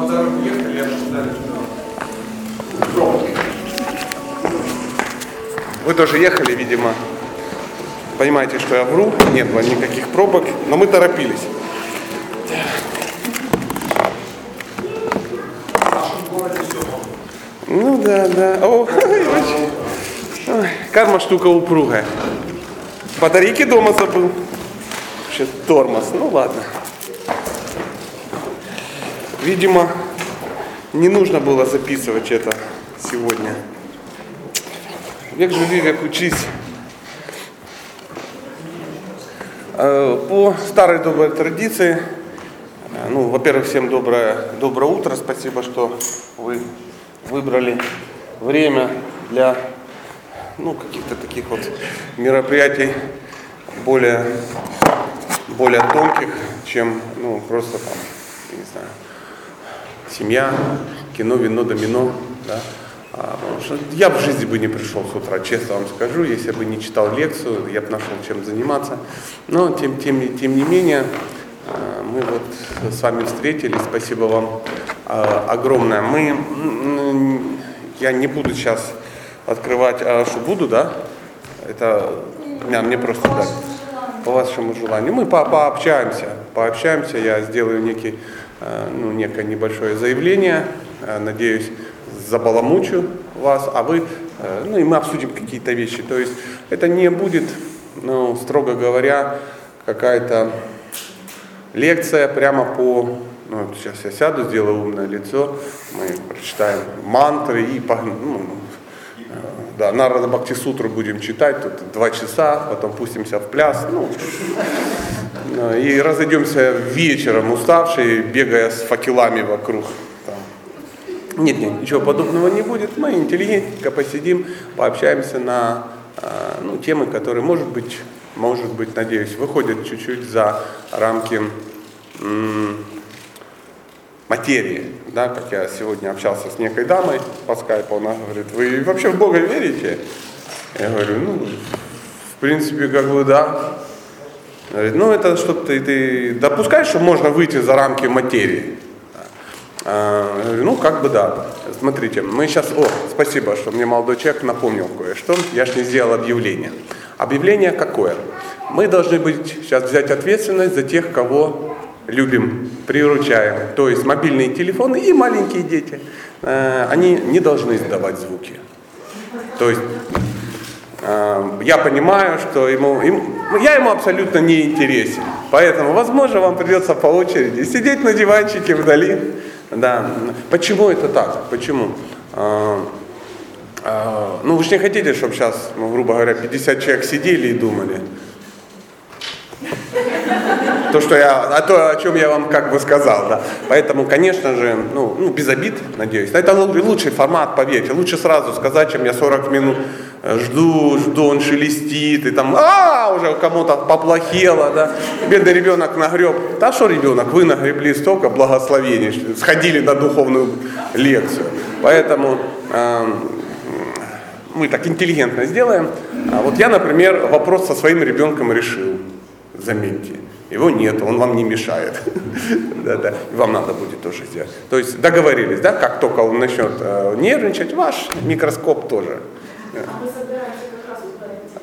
по дороге ехали, обсуждали, что пробки. Вы тоже ехали, видимо. Понимаете, что я вру, нет было никаких пробок, но мы торопились. Ну да, да. О. Ой, карма штука упругая. Батарейки дома забыл. Вообще тормоз. Ну ладно. Видимо, не нужно было записывать это сегодня. Век живи, век учись. Э, По старой доброй традиции, э, ну, во-первых, всем доброе, доброе утро. Спасибо, что вы выбрали время для ну, каких-то таких вот мероприятий более, более тонких, чем ну, просто там, не знаю, семья, кино, вино, домино. Да? А, я в жизни бы не пришел с утра, честно вам скажу, если бы не читал лекцию, я бы нашел чем заниматься. Но тем, тем, тем не менее, а, мы вот с вами встретились, спасибо вам а, огромное. Мы, я не буду сейчас открывать, а что буду, да? Это не, мне просто так, по вашему желанию. Мы по пообщаемся, пообщаемся, я сделаю некий, ну, некое небольшое заявление, Э, надеюсь, забаламучу вас, а вы, э, ну и мы обсудим какие-то вещи. То есть это не будет, ну, строго говоря, какая-то лекция прямо по ну, сейчас я сяду, сделаю умное лицо, мы прочитаем мантры и. Ну, э, да, Нарада Бхакти Сутру будем читать, тут два часа, потом пустимся в пляс, ну, э, и разойдемся вечером уставшие, бегая с факелами вокруг. Там. Нет, нет, ничего подобного не будет. Мы интеллигентненько посидим, пообщаемся на э, ну, темы, которые, может быть, может быть, надеюсь, выходят чуть-чуть за рамки материи, да, как я сегодня общался с некой дамой по скайпу, она говорит, вы вообще в Бога верите? Я говорю, ну, в принципе, как бы да. Говорит, ну это что ты, ты допускаешь, что можно выйти за рамки материи? А, я говорю, ну как бы да. Смотрите, мы сейчас, о, спасибо, что мне молодой человек напомнил кое-что, я же не сделал объявление. Объявление какое? Мы должны быть сейчас взять ответственность за тех, кого любим, приручаем. То есть мобильные телефоны и маленькие дети, э, они не должны издавать звуки. То есть э, я понимаю, что ему, ему, я ему абсолютно не интересен. Поэтому, возможно, вам придется по очереди сидеть на диванчике вдали. Да. Почему это так? Почему? Э, ну, вы же не хотите, чтобы сейчас, ну, грубо говоря, 50 человек сидели и думали, то, что я, а то, о чем я вам как бы сказал, да. Поэтому, конечно же, ну, ну без обид, надеюсь. Это лучший формат, поверьте. Лучше сразу сказать, чем я 40 минут э, жду, жду, он шелестит, и там, а, уже кому-то поплохело, да. Бедный ребенок нагреб. Да что ребенок, вы нагребли столько благословений, сходили на духовную лекцию. Поэтому э, мы так интеллигентно сделаем. А вот я, например, вопрос со своим ребенком решил, заметьте. Его нет, он вам не мешает. да, да. Вам надо будет тоже сделать. То есть договорились, да, как только он начнет э, нервничать, ваш микроскоп тоже.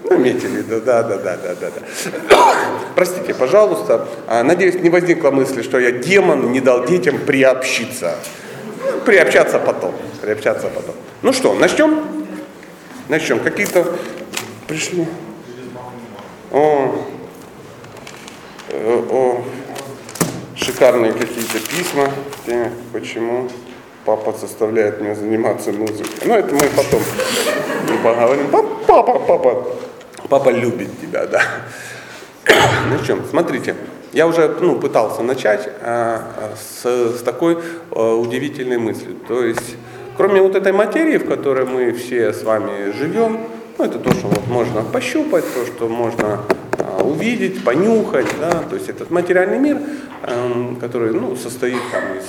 Ну, имейте в виду, да, да, да, да, да, да. Простите, пожалуйста. А, надеюсь, не возникла мысли, что я демон не дал детям приобщиться. Ну, приобщаться потом. Приобщаться потом. Ну что, начнем? Начнем. Какие-то пришли. О, о, шикарные какие-то письма, почему папа заставляет меня заниматься музыкой. Ну, это мы потом поговорим. Папа, папа, папа любит тебя, да. Ну чем, смотрите, я уже ну, пытался начать а, с, с такой а, удивительной мыслью. То есть, кроме вот этой материи, в которой мы все с вами живем, ну, это то, что вот можно пощупать, то, что можно а, увидеть, понюхать, да, то есть этот материальный мир, э, который, ну, состоит там из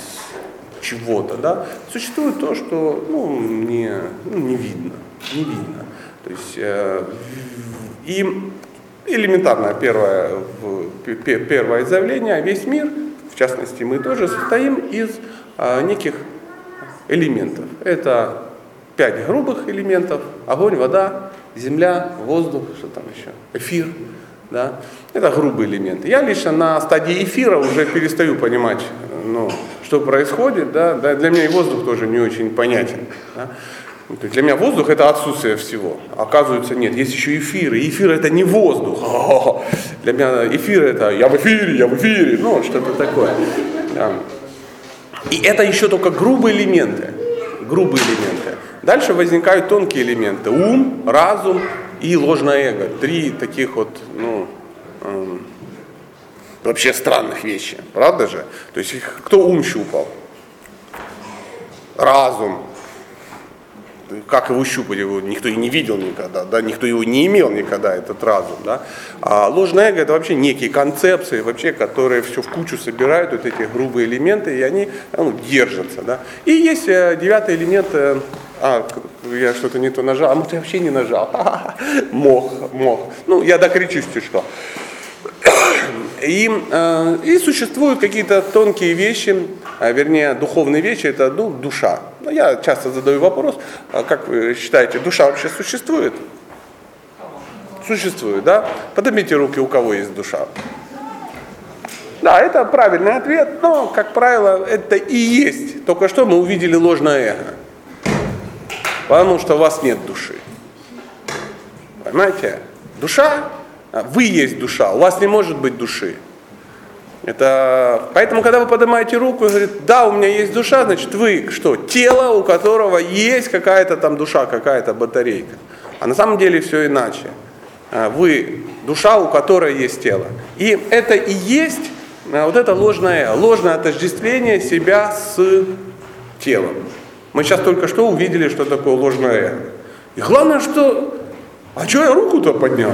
чего-то, да, существует то, что, ну, не, ну, не видно, не видно. То есть, э, и элементарное первое, первое заявление, весь мир в частности мы тоже, состоим из а, неких элементов. Это пять грубых элементов, огонь, вода, земля, воздух, что там еще, эфир. Да? Это грубые элементы. Я лично на стадии эфира уже перестаю понимать, ну, что происходит. Да? Для меня и воздух тоже не очень понятен. Да? Ну, то есть для меня воздух это отсутствие всего. Оказывается, нет, есть еще эфир. И эфир это не воздух. Для меня эфир это я в эфире, я в эфире, ну что-то такое. И это еще только грубые элементы. Грубые элементы. Дальше возникают тонкие элементы. Ум, разум и ложное эго. Три таких вот, ну, эм, вообще странных вещи. Правда же? То есть кто ум щупал? Разум, как его щупать, его никто и не видел никогда, да, никто его не имел никогда, этот разум. Да. А ложное эго это вообще некие концепции, вообще, которые все в кучу собирают, вот эти грубые элементы, и они ну, держатся. Да. И есть э, девятый элемент, э, а, я что-то не то нажал, а может я вообще не нажал, мох, мох. Ну, я докричу что. И, э, и существуют какие-то тонкие вещи, а, вернее, духовные вещи, это ну, душа. Но я часто задаю вопрос, а как вы считаете, душа вообще существует? Существует, да? Поднимите руки, у кого есть душа. Да, это правильный ответ, но, как правило, это и есть. Только что мы увидели ложное эго. Потому что у вас нет души. Понимаете? Душа а, вы есть душа, у вас не может быть души. Это... Поэтому, когда вы поднимаете руку и говорите, да, у меня есть душа, значит, вы что? Тело, у которого есть какая-то там душа, какая-то батарейка. А на самом деле все иначе. А, вы душа, у которой есть тело. И это и есть а, вот это ложное, ложное отождествление себя с телом. Мы сейчас только что увидели, что такое ложное И главное, что... А что я руку-то поднял?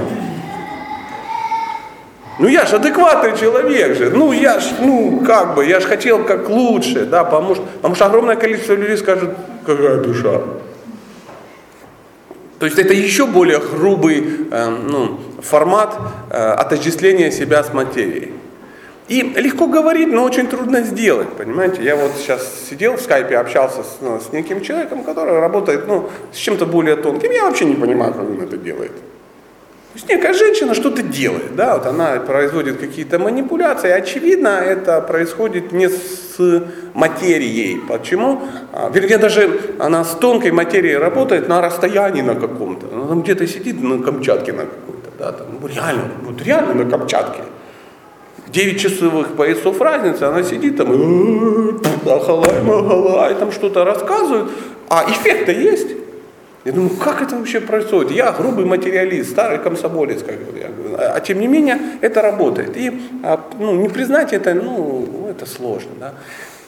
Ну я же адекватный человек же, ну я ж, ну как бы, я же хотел как лучше, да, потому потому что огромное количество людей скажет, какая душа. То есть это еще более грубый э, ну, формат э, отождествления себя с материей. И легко говорить, но очень трудно сделать, понимаете? Я вот сейчас сидел в скайпе, общался с, ну, с неким человеком, который работает ну, с чем-то более тонким. Я вообще не понимаю, как он это делает. То есть некая женщина что-то делает, да, вот она производит какие-то манипуляции, очевидно, это происходит не с материей. Почему? А, вернее, даже она с тонкой материей работает на расстоянии на каком-то. Она там где-то сидит на Камчатке на какой-то, да, там, ну, реально, вот реально на Камчатке. 9 часовых поясов разницы, она сидит там, ахалай, махалай, там что-то рассказывает, а эффект-то есть. Я думаю, как это вообще происходит? Я грубый материалист, старый комсомолец, как я говорю. А, а тем не менее это работает. И а, ну, не признать это, ну, это сложно. Да?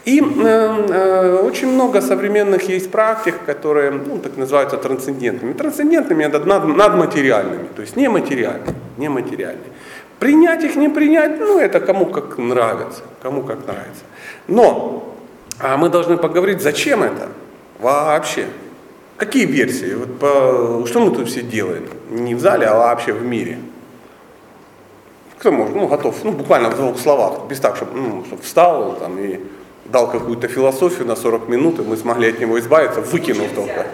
И э, э, очень много современных есть практик, которые ну, так называются трансцендентными. Трансцендентными это над, надматериальными, то есть нематериальными, нематериальные. Принять их, не принять, ну это кому как нравится, кому как нравится. Но а мы должны поговорить, зачем это вообще. Какие версии? Вот по, что мы тут все делаем? Не в зале, а вообще в мире. Кто может, ну, готов, ну, буквально в двух словах, без так, чтобы, ну, чтобы встал там, и дал какую-то философию на 40 минут, и мы смогли от него избавиться, выкинув только.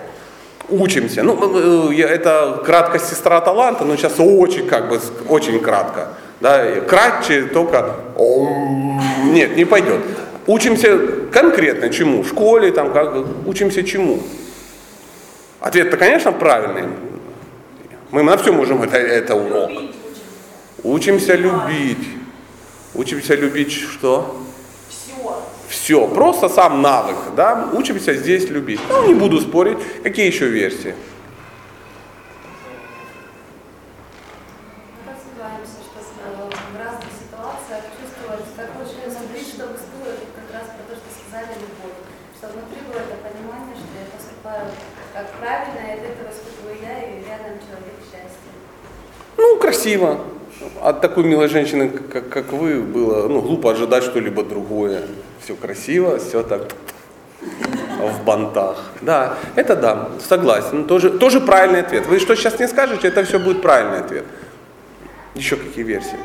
Учимся. Ну, э, это краткость сестра таланта, но сейчас очень, как бы, очень кратко. Да, кратче только нет, не пойдет. Учимся конкретно чему? В школе, там, как, учимся чему? Ответ-то, конечно, правильный. Мы на все можем, это, это урок. Учимся любить. Учимся любить что? Все. Все. Просто сам навык, да? Учимся здесь любить. Ну, не буду спорить. Какие еще версии? красиво. От такой милой женщины, как, как вы, было ну, глупо ожидать что-либо другое. Все красиво, все так в бантах. Да, это да, согласен. Тоже, тоже правильный ответ. Вы что сейчас не скажете, это все будет правильный ответ. Еще какие версии?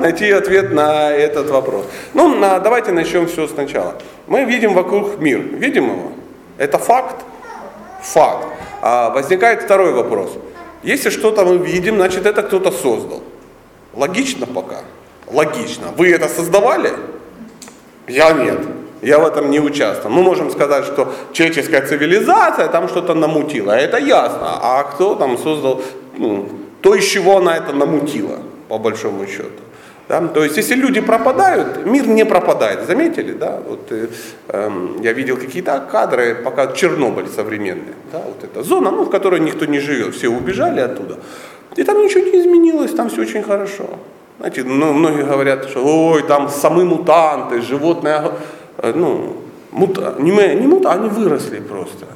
найти ответ на этот вопрос. Ну, на, давайте начнем все сначала. Мы видим вокруг мир. Видим его? Это факт? Факт. А возникает второй вопрос. Если что-то мы видим, значит это кто-то создал. Логично пока? Логично. Вы это создавали? Я нет. Я в этом не участвовал. Мы можем сказать, что человеческая цивилизация там что-то намутила. Это ясно. А кто там создал ну, то, из чего она это намутила, по большому счету. Да? То есть, если люди пропадают, мир не пропадает. Заметили, да? Вот, э, э, я видел какие-то кадры, пока Чернобыль современный. Да? Вот эта зона, ну, в которой никто не живет, все убежали оттуда. И там ничего не изменилось, там все очень хорошо. Знаете, ну, многие говорят, что ой, там самые мутанты, животные, э, ну, мута, не, не мута, они выросли просто.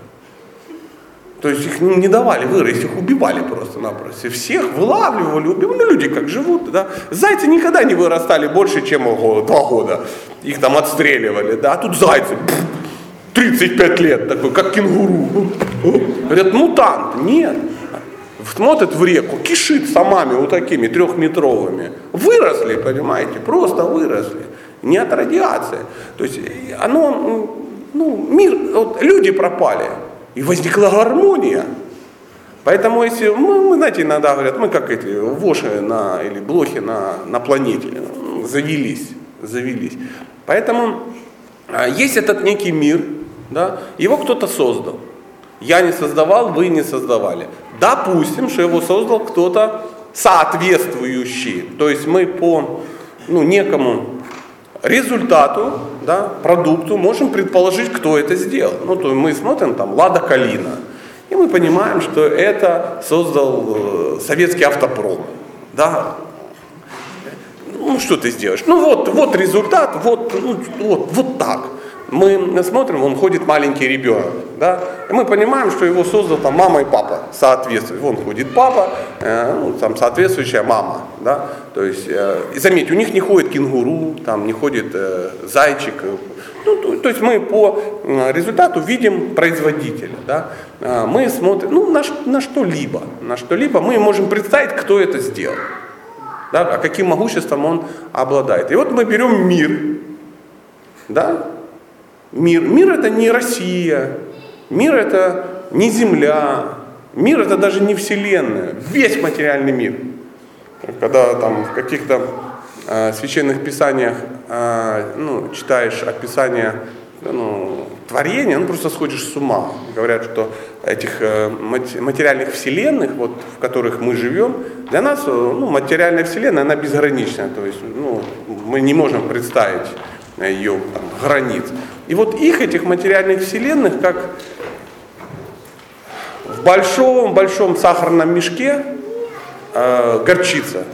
То есть их не давали вырасти, их убивали просто-напросто. Всех вылавливали, убивали. Ну, люди как живут, да. Зайцы никогда не вырастали больше, чем два года. Их там отстреливали, да. А тут зайцы, 35 лет, такой, как кенгуру. Говорят, мутант. Нет. Смотрит в реку, кишит самами вот такими трехметровыми. Выросли, понимаете, просто выросли. Не от радиации. То есть оно, ну, мир, вот люди пропали. И возникла гармония. Поэтому если, мы, мы, знаете, иногда говорят, мы как эти воши на, или блохи на, на планете, завелись, завелись. Поэтому а, есть этот некий мир, да, его кто-то создал. Я не создавал, вы не создавали. Допустим, что его создал кто-то соответствующий. То есть мы по ну, некому результату, да, продукту можем предположить, кто это сделал. Ну, то мы смотрим там Лада Калина, и мы понимаем, что это создал э, советский автопром. Да? Ну, что ты сделаешь? Ну, вот, вот результат, вот, ну, вот, вот так мы смотрим, он ходит маленький ребенок, да, и мы понимаем, что его создал там мама и папа, соответствует. Вон ходит папа, э, ну, там соответствующая мама, да, то есть, э, и заметьте, у них не ходит кенгуру, там не ходит э, зайчик, ну, то, то есть мы по результату видим производителя, да, э, мы смотрим, ну, на, на что-либо, на что-либо мы можем представить, кто это сделал, да, а каким могуществом он обладает. И вот мы берем мир, да, мир. Мир это не Россия, мир это не Земля, мир это даже не Вселенная, весь материальный мир. Когда там в каких-то э, священных писаниях э, ну, читаешь описание ну, творения, ну просто сходишь с ума. Говорят, что этих э, материальных вселенных, вот, в которых мы живем, для нас ну, материальная вселенная, она безграничная. То есть ну, мы не можем представить ее там, границ. И вот их, этих материальных вселенных, как в большом-большом сахарном мешке э, горчица.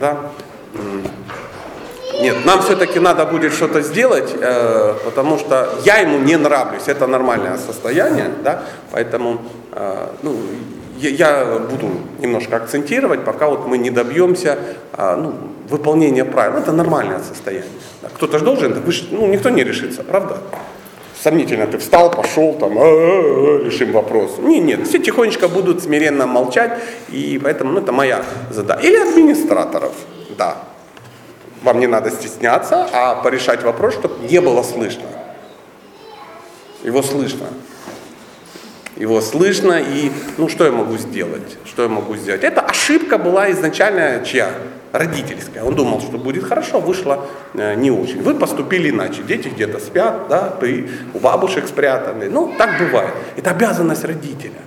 Да? Нет, нам все-таки надо будет что-то сделать, э, потому что я ему не нравлюсь, это нормальное состояние, да, поэтому э, ну, я, буду немножко акцентировать, пока вот мы не добьемся э, ну, выполнения правил. Это нормальное состояние. Кто-то же должен, вы ж, ну, никто не решится, правда? Сомнительно, ты встал, пошел, там, «А-а-а, решим вопрос. Не, нет, все тихонечко будут смиренно молчать, и поэтому ну, это моя задача. Или администраторов, да. Вам не надо стесняться, а порешать вопрос, чтобы не было слышно. Его слышно. Его слышно, и ну что я могу сделать? Что я могу сделать? Эта ошибка была изначально чья? родительская. Он думал, что будет хорошо, вышло э, не очень. Вы поступили иначе. Дети где-то спят, да, ты у бабушек спрятаны. Ну, так бывает. Это обязанность родителя.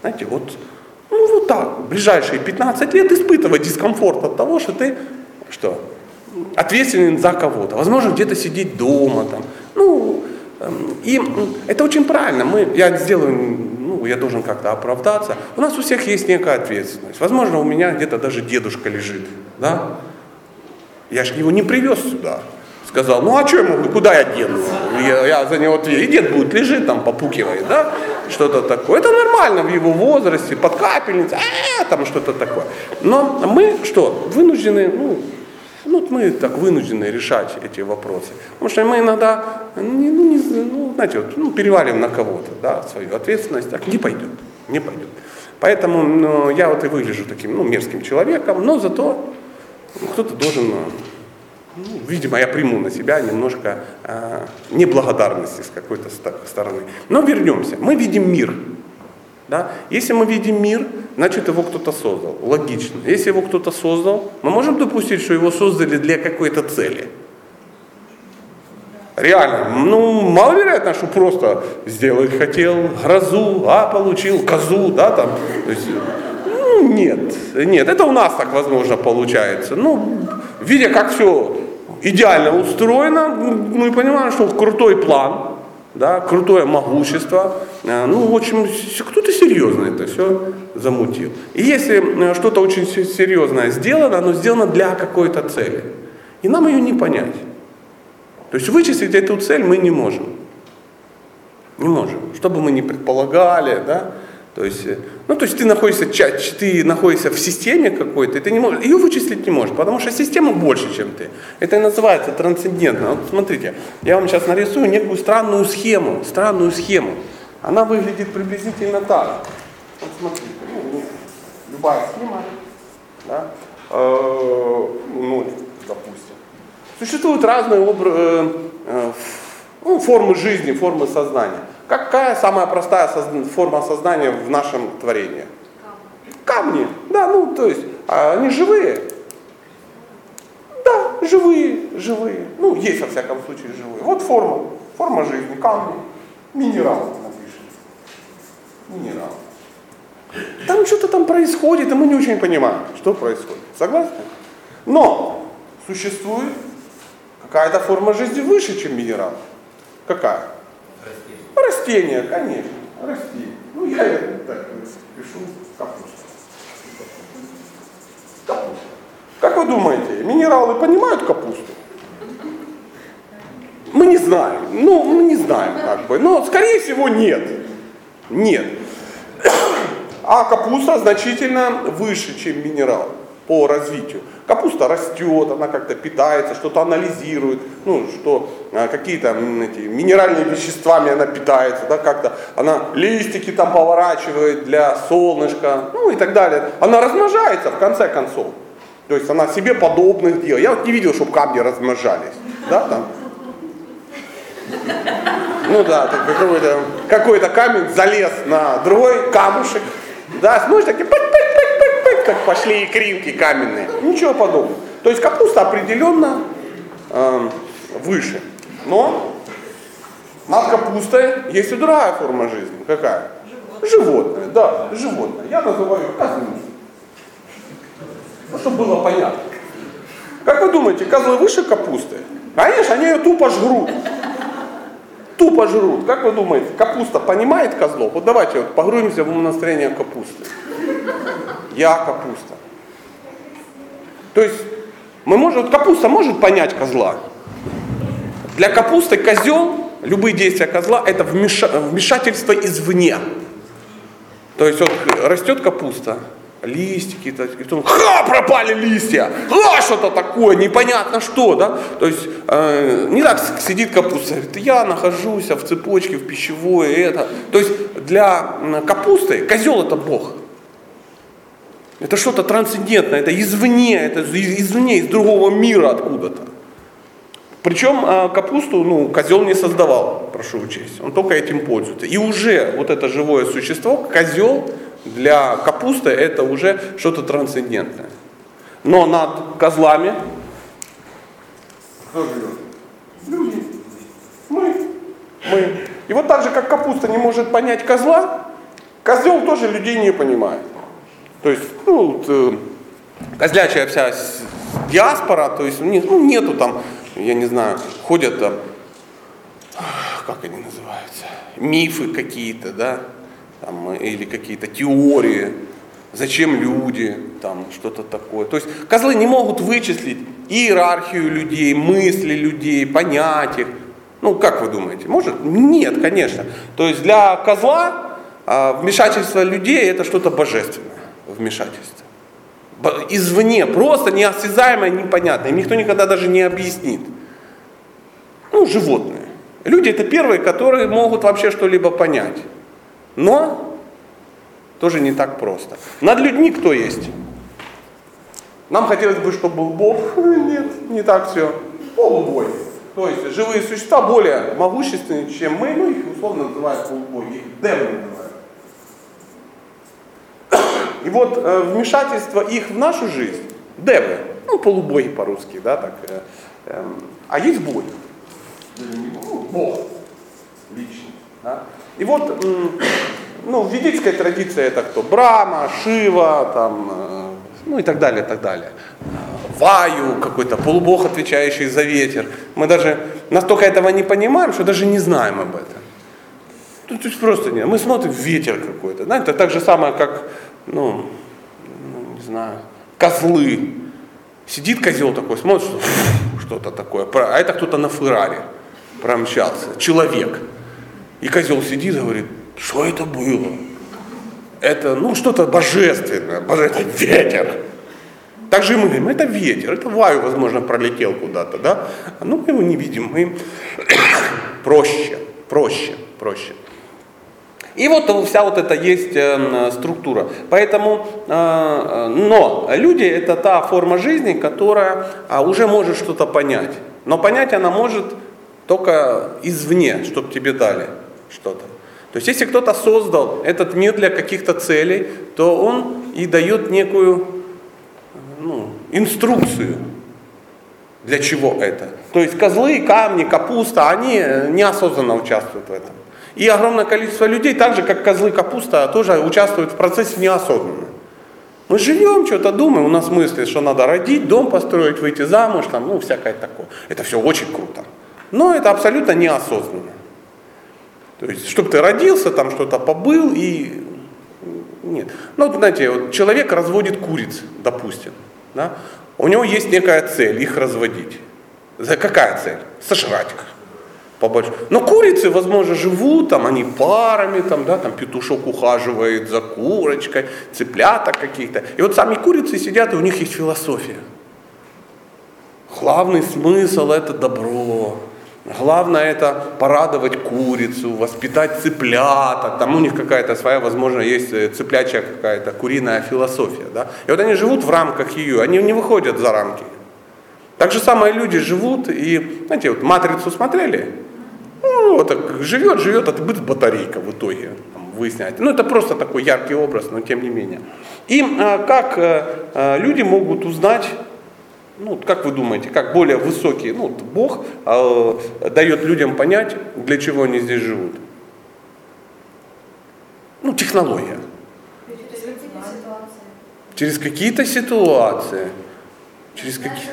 Знаете, вот, ну, вот так, в ближайшие 15 лет испытывать дискомфорт от того, что ты, что, ответственен за кого-то. Возможно, где-то сидеть дома, там, ну, эм, и это очень правильно. Мы, я сделаю ну, я должен как-то оправдаться. У нас у всех есть некая ответственность. Возможно, у меня где-то даже дедушка лежит, да? Я же его не привез сюда. Сказал, ну а что ему, куда я дену? Я, я за него ответил. И дед будет лежит там, попукивает, да? Что-то такое. Это нормально в его возрасте, под капельницей, а, там что-то такое. Но мы что, вынуждены, ну, ну, мы так вынуждены решать эти вопросы. Потому что мы иногда, ну, не, ну знаете, вот, ну, перевалим на кого-то да, свою ответственность, так не пойдет, не пойдет. Поэтому ну, я вот и выгляжу таким ну, мерзким человеком, но зато кто-то должен, ну, видимо, я приму на себя немножко э, неблагодарности с какой-то стороны. Но вернемся. Мы видим мир. Да? Если мы видим мир, значит его кто-то создал. Логично. Если его кто-то создал, мы можем допустить, что его создали для какой-то цели. Реально, ну, маловероятно, что просто сделать хотел грозу, а получил козу, да, там. То есть, ну, нет, нет, это у нас так, возможно, получается. Ну, видя, как все идеально устроено, мы понимаем, что крутой план, да, крутое могущество. Э, ну, в общем, кто-то серьезно это все замутил. И если э, что-то очень серьезное сделано, оно сделано для какой-то цели. И нам ее не понять. То есть вычислить эту цель мы не можем. Не можем. Что бы мы ни предполагали, да, то есть, э, ну, то есть ты находишься, ты находишься в системе какой-то, и ты не можешь, ее вычислить не можешь, потому что система больше, чем ты. Это и называется трансцендентно. Вот смотрите, я вам сейчас нарисую некую странную схему, странную схему. Она выглядит приблизительно так. Вот смотрите, ну, любая схема, да, э, ну, допустим. Существуют разные обр- э, э, ну, формы жизни, формы сознания. Какая самая простая форма сознания в нашем творении? Камни. Да, ну, то есть, а они живые. Да, живые, живые. Ну, есть, во всяком случае, живые. Вот форма. Форма жизни, камни. Минерал, напишем. Минерал. Там что-то там происходит, и мы не очень понимаем, что происходит. Согласны? Но существует какая-то форма жизни выше, чем минерал. Какая? Растения, конечно, растения. Ну, я так пишу, капуста. Капуста. Как вы думаете, минералы понимают капусту? Мы не знаем. Ну, мы не знаем, как бы. Но, скорее всего, нет. Нет. А капуста значительно выше, чем минерал по развитию. Капуста растет, она как-то питается, что-то анализирует, ну, что а, какие-то эти, минеральными веществами она питается, да, как-то она листики там поворачивает для солнышка, ну и так далее. Она размножается в конце концов. То есть она себе подобных делает. Я вот не видел, чтобы камни размножались. Да, там. Ну да, какой-то какой камень залез на другой камушек. Да, смотришь, такие как пошли икринки каменные. Ничего подобного. То есть капуста определенно э, выше. Но над капустой есть и другая форма жизни. Какая? Животное. да, животное. Я называю козлы. Ну, чтобы было понятно. Как вы думаете, козлы выше капусты? Конечно, они ее тупо жрут. Тупо жрут. Как вы думаете, капуста понимает козлов? Вот давайте вот погрузимся в настроение капусты я капуста. То есть мы можем, вот капуста может понять козла. Для капусты козел, любые действия козла, это вмешательство извне. То есть вот растет капуста, листики, и потом, ха, пропали листья, ха, что-то такое, непонятно что, да, то есть э, не так сидит капуста, говорит, я нахожусь в цепочке, в пищевой, это, то есть для капусты козел это Бог, это что-то трансцендентное, это извне, это извне, из другого мира откуда-то. Причем а, капусту ну, козел не создавал, прошу учесть. Он только этим пользуется. И уже вот это живое существо, козел для капусты это уже что-то трансцендентное. Но над козлами? Люди. Мы. Мы. И вот так же, как капуста не может понять козла, козел тоже людей не понимает. То есть, ну, вот, э, козлячая вся диаспора, то есть ну, нету там, я не знаю, ходят там, как они называются, мифы какие-то, да, там, или какие-то теории, зачем люди, там что-то такое. То есть козлы не могут вычислить иерархию людей, мысли людей, понять их. Ну, как вы думаете, может? Нет, конечно. То есть для козла а, вмешательство людей это что-то божественное вмешательство. Извне, просто неосязаемое, непонятное. Никто никогда даже не объяснит. Ну, животные. Люди это первые, которые могут вообще что-либо понять. Но тоже не так просто. Над людьми кто есть? Нам хотелось бы, чтобы был Бог. Нет, не так все. Полубой. То есть живые существа более могущественные, чем мы, ну их условно называют полубоги, их демоны называют. И вот э, вмешательство их в нашу жизнь, девы, ну полубоги по-русски, да, так, э, э, а есть боги. Ну, Бог личный. Да? И вот, ну, в ведической традиции это кто? Брама, Шива, там, э, ну и так далее, так далее. Ваю, какой-то полубог, отвечающий за ветер. Мы даже настолько этого не понимаем, что даже не знаем об этом. Ну, то есть просто нет. Мы смотрим ветер какой-то. Знаете, это так же самое, как, ну, ну не знаю, козлы. Сидит козел такой, смотрит, что что-то такое. А это кто-то на Феррари промчался. Человек. И козел сидит и говорит, что это было? Это, ну, что-то божественное, божественное, ветер. Так же и мы говорим, это ветер, это ваю, возможно, пролетел куда-то, да? Ну, мы его не видим, мы проще, проще, проще. И вот вся вот эта есть э, структура. Поэтому, э, но люди это та форма жизни, которая а, уже может что-то понять. Но понять она может только извне, чтобы тебе дали что-то. То есть если кто-то создал этот мир для каких-то целей, то он и дает некую ну, инструкцию, для чего это. То есть козлы, камни, капуста, они неосознанно участвуют в этом. И огромное количество людей, так же как козлы, капуста, тоже участвуют в процессе неосознанно. Мы живем, что-то думаем, у нас мысли, что надо родить, дом построить, выйти замуж, там, ну, всякое такое. Это все очень круто. Но это абсолютно неосознанно. То есть, чтобы ты родился, там что-то побыл и... Нет. Ну, вот, знаете, вот человек разводит куриц, допустим. Да? У него есть некая цель, их разводить. За какая цель? Сожрать их. Побольше. Но курицы, возможно, живут, там они парами, там, да, там петушок ухаживает за курочкой, цыплята каких-то. И вот сами курицы сидят, и у них есть философия. Главный смысл это добро. Главное это порадовать курицу, воспитать цыплята, там у них какая-то своя, возможно, есть э, цыплячья какая-то куриная философия. Да? И вот они живут в рамках ее, они не выходят за рамки. Так же самое люди живут и, знаете, вот матрицу смотрели, ну, вот так живет, живет, а ты будет батарейка в итоге, там, выясняете. Ну, это просто такой яркий образ, но тем не менее. И а, как а, люди могут узнать ну, как вы думаете, как более высокий, ну, Бог э, дает людям понять, для чего они здесь живут? Ну, технология. Через какие-то ситуации. Через какие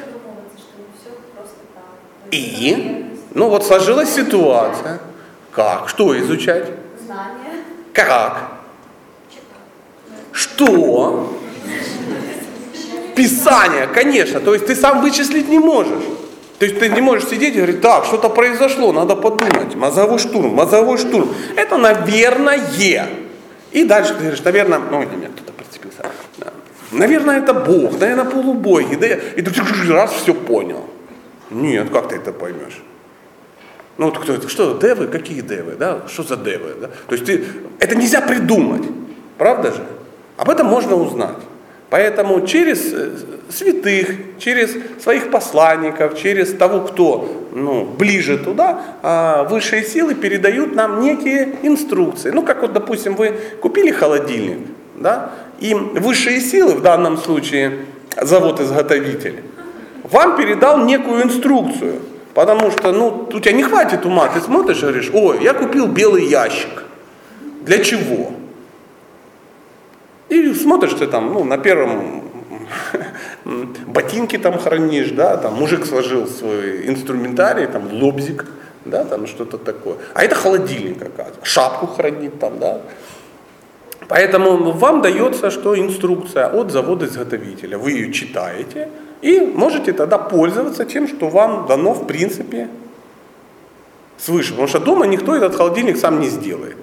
И? Ну вот сложилась ситуация. Как? Что изучать? Знания. Как? Что? Писание, конечно. То есть ты сам вычислить не можешь. То есть ты не можешь сидеть и говорить, так, что-то произошло, надо подумать. Мозговой штурм, мозговой штурм. Это, наверное, И дальше ты говоришь, наверное, ну, меня кто-то прицепился. Наверное, это Бог, наверное, полубоги. Да, и ты раз все понял. Нет, как ты это поймешь? Ну вот кто это? Что, девы? Какие девы? Да? Что за девы? Да? То есть ты, это нельзя придумать. Правда же? Об этом можно узнать. Поэтому через э, святых, через своих посланников, через того, кто ну, ближе туда, а, высшие силы передают нам некие инструкции. Ну, как вот, допустим, вы купили холодильник, да, и высшие силы, в данном случае завод-изготовитель, вам передал некую инструкцию. Потому что, ну, у тебя не хватит ума, ты смотришь и говоришь, ой, я купил белый ящик. Для чего? И смотришь ты там, ну, на первом ботинки там хранишь, да, там мужик сложил свой инструментарий, там лобзик, да, там что-то такое. А это холодильник, оказывается, шапку хранит там, да. Поэтому вам дается что инструкция от завода-изготовителя. Вы ее читаете и можете тогда пользоваться тем, что вам дано в принципе свыше. Потому что дома никто этот холодильник сам не сделает.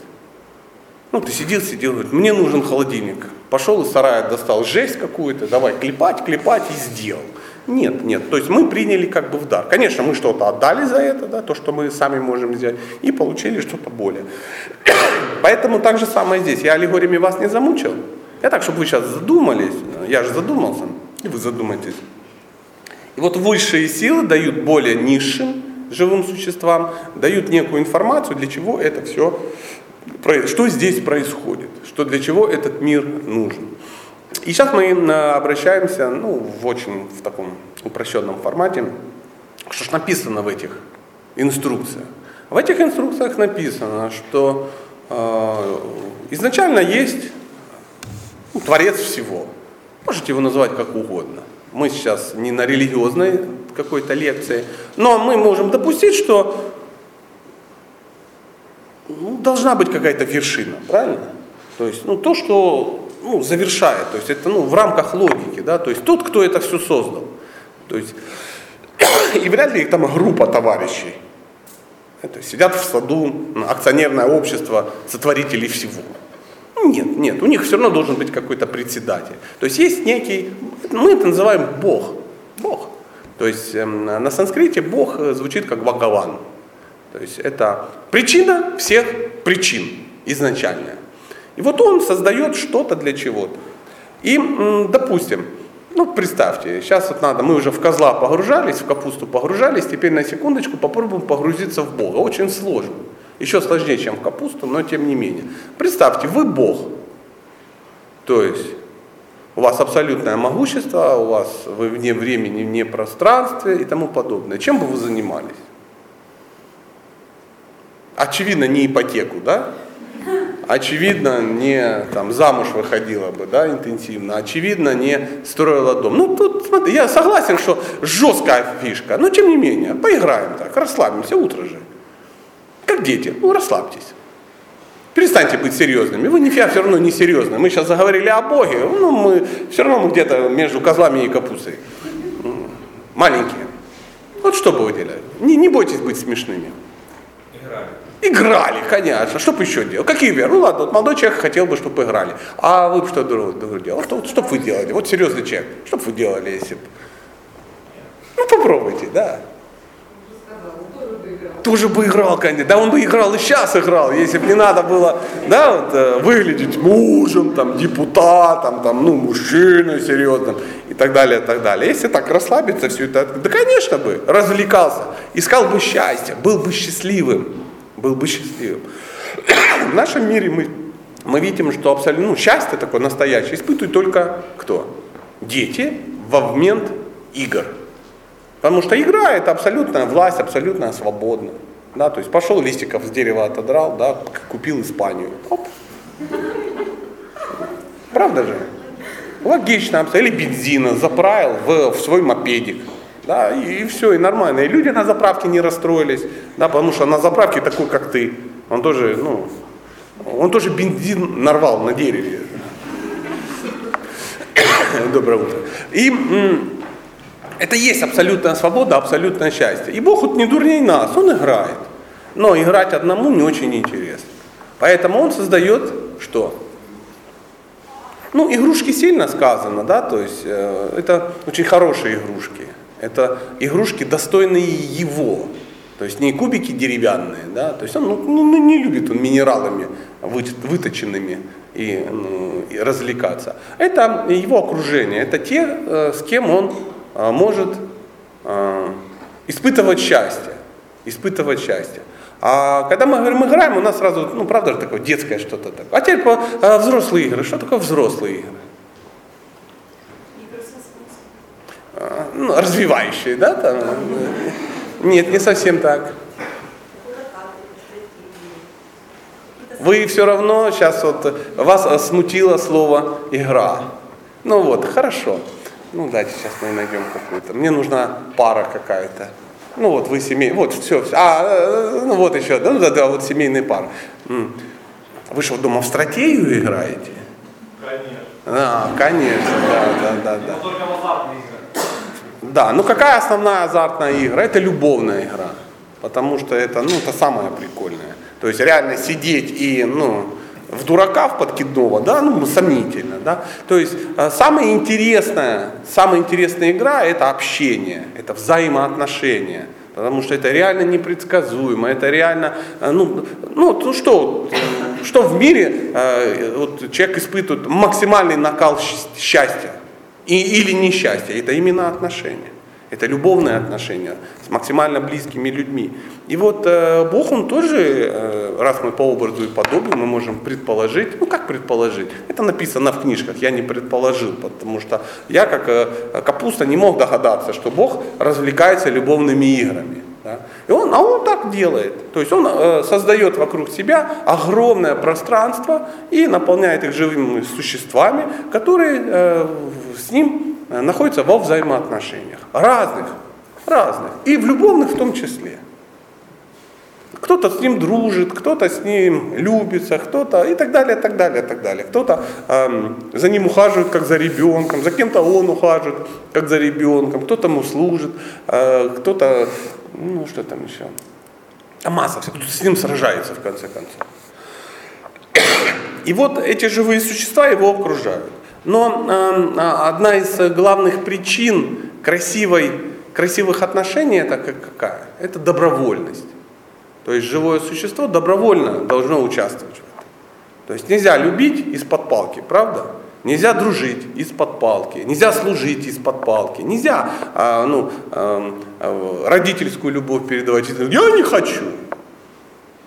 Ну, ты сидел, сидел, говорит, мне нужен холодильник. Пошел из сарая, достал жесть какую-то, давай клепать, клепать и сделал. Нет, нет. То есть мы приняли как бы в дар. Конечно, мы что-то отдали за это, да, то, что мы сами можем сделать, и получили что-то более. Поэтому так же самое здесь. Я аллегориями вас не замучил. Я так, чтобы вы сейчас задумались, я же задумался. И вы задумайтесь. И вот высшие силы дают более низшим живым существам, дают некую информацию, для чего это все, что здесь происходит, что для чего этот мир нужен. И сейчас мы обращаемся ну, в очень в таком упрощенном формате, что же написано в этих инструкциях. В этих инструкциях написано, что э, изначально есть ну, Творец всего. Можете его назвать как угодно. Мы сейчас не на религиозной какой-то лекции, но мы можем допустить, что ну, должна быть какая-то вершина, правильно? То есть ну, то, что ну, завершает, то есть это ну, в рамках логики, да, то есть тот, кто это все создал. То есть, и вряд ли их там группа товарищей. Это сидят в саду, акционерное общество, сотворители всего. Нет, нет, у них все равно должен быть какой-то председатель. То есть есть некий, мы это называем Бог. Бог. То есть эм, на санскрите Бог э, звучит как Бхагаван. То есть это причина всех причин изначальная. И вот он создает что-то для чего-то. И, допустим, ну, представьте, сейчас вот надо, мы уже в козла погружались, в капусту погружались, теперь на секундочку попробуем погрузиться в Бога. Очень сложно. Еще сложнее, чем в капусту, но тем не менее. Представьте, вы Бог. То есть у вас абсолютное могущество, у вас вы вне времени, вне пространстве и тому подобное. Чем бы вы занимались? Очевидно, не ипотеку, да? очевидно, не там, замуж выходила бы да, интенсивно, очевидно, не строила дом. Ну, тут, смотри, я согласен, что жесткая фишка, но тем не менее, поиграем так, расслабимся, утро же. Как дети, ну, расслабьтесь. Перестаньте быть серьезными. Вы нифига все равно не серьезны. Мы сейчас заговорили о Боге, ну, мы все равно мы где-то между козлами и капустой. Маленькие. Вот что бы вы делали? Не, не бойтесь быть смешными. Играли. Конечно. Что бы еще делать? Какие веры? Ну ладно, вот молодой человек хотел бы, чтобы играли. А вы бы что делали? Что, что бы вы делали? Вот серьезный человек. Что бы вы делали, если бы... Ну попробуйте, да. Тоже бы играл, конечно. Да он бы играл и сейчас играл, если бы не надо было, да, вот, э, выглядеть мужем, там, депутатом, там, ну, мужчиной серьезным и так далее, и так далее. Если так расслабиться все это, да, конечно бы, развлекался, искал бы счастье, был бы счастливым был бы счастливым. В нашем мире мы, мы видим, что абсолютно ну, счастье такое настоящее испытывают только кто? Дети в момент игр. Потому что игра это абсолютная власть, абсолютная свобода. Да, то есть пошел листиков с дерева отодрал, да, купил Испанию. Оп. Правда же? Логично, или бензина заправил в, в свой мопедик. Да, и, и все, и нормально. И люди на заправке не расстроились, да, потому что на заправке такой, как ты, он тоже, ну, он тоже бензин нарвал на дереве. Доброе утро. И это есть абсолютная свобода, абсолютное счастье. И Бог вот не дурней нас, Он играет. Но играть одному не очень интересно. Поэтому Он создает что? Ну, игрушки сильно сказано, да, то есть э, это очень хорошие игрушки. Это игрушки, достойные его. То есть не кубики деревянные, да, то есть он ну, ну, ну не любит он минералами выточенными и, ну, и развлекаться. Это его окружение, это те, э, с кем он э, может э, испытывать счастье, испытывать счастье. А когда мы говорим играем, у нас сразу, ну правда же такое детское что-то такое. А теперь взрослые игры. Что такое взрослые игры? Ну, развивающие, да, там? Нет, не совсем так. Вы все равно сейчас вот вас смутило слово игра. Ну вот, хорошо. Ну давайте сейчас мы найдем какую-то. Мне нужна пара какая-то. Ну вот вы семей, вот все, все. А, э, ну вот еще, да, ну да, да, вот семейные пары. Вы что, дома в стратегию играете? Конечно. А, конечно, да, да, да, да. Но только в да, ну какая основная азартная игра? Это любовная игра. Потому что это, ну, это самое прикольное. То есть реально сидеть и, ну, в дурака в подкидного, да, ну, сомнительно, да. То есть э, самая интересная, самая интересная игра это общение, это взаимоотношения. Потому что это реально непредсказуемо, это реально, э, ну, ну, ну что, что в мире э, вот человек испытывает максимальный накал счастья. И, или несчастье, это именно отношения. Это любовные отношения с максимально близкими людьми. И вот э, Бог, Он тоже, э, раз мы по образу и подобию, мы можем предположить, ну как предположить? Это написано в книжках, я не предположил, потому что я как э, капуста не мог догадаться, что Бог развлекается любовными играми. Да? И он, а он так делает. То есть он э, создает вокруг себя огромное пространство и наполняет их живыми существами, которые э, с ним Э, находятся во взаимоотношениях. Разных, разных. И в любовных в том числе. Кто-то с ним дружит, кто-то с ним любится, кто-то и так далее, так далее, так далее. Кто-то эм, за ним ухаживает, как за ребенком, за кем-то он ухаживает, как за ребенком, кто-то ему служит, э, кто-то, ну что там еще, а масса, кто-то с ним сражается в конце концов. И вот эти живые существа его окружают. Но э, одна из главных причин красивой, красивых отношений это какая? Это добровольность. То есть живое существо добровольно должно участвовать в этом. То есть нельзя любить из-под палки, правда? Нельзя дружить из-под палки, нельзя служить из-под палки, нельзя э, ну, э, родительскую любовь передавать. Я не хочу.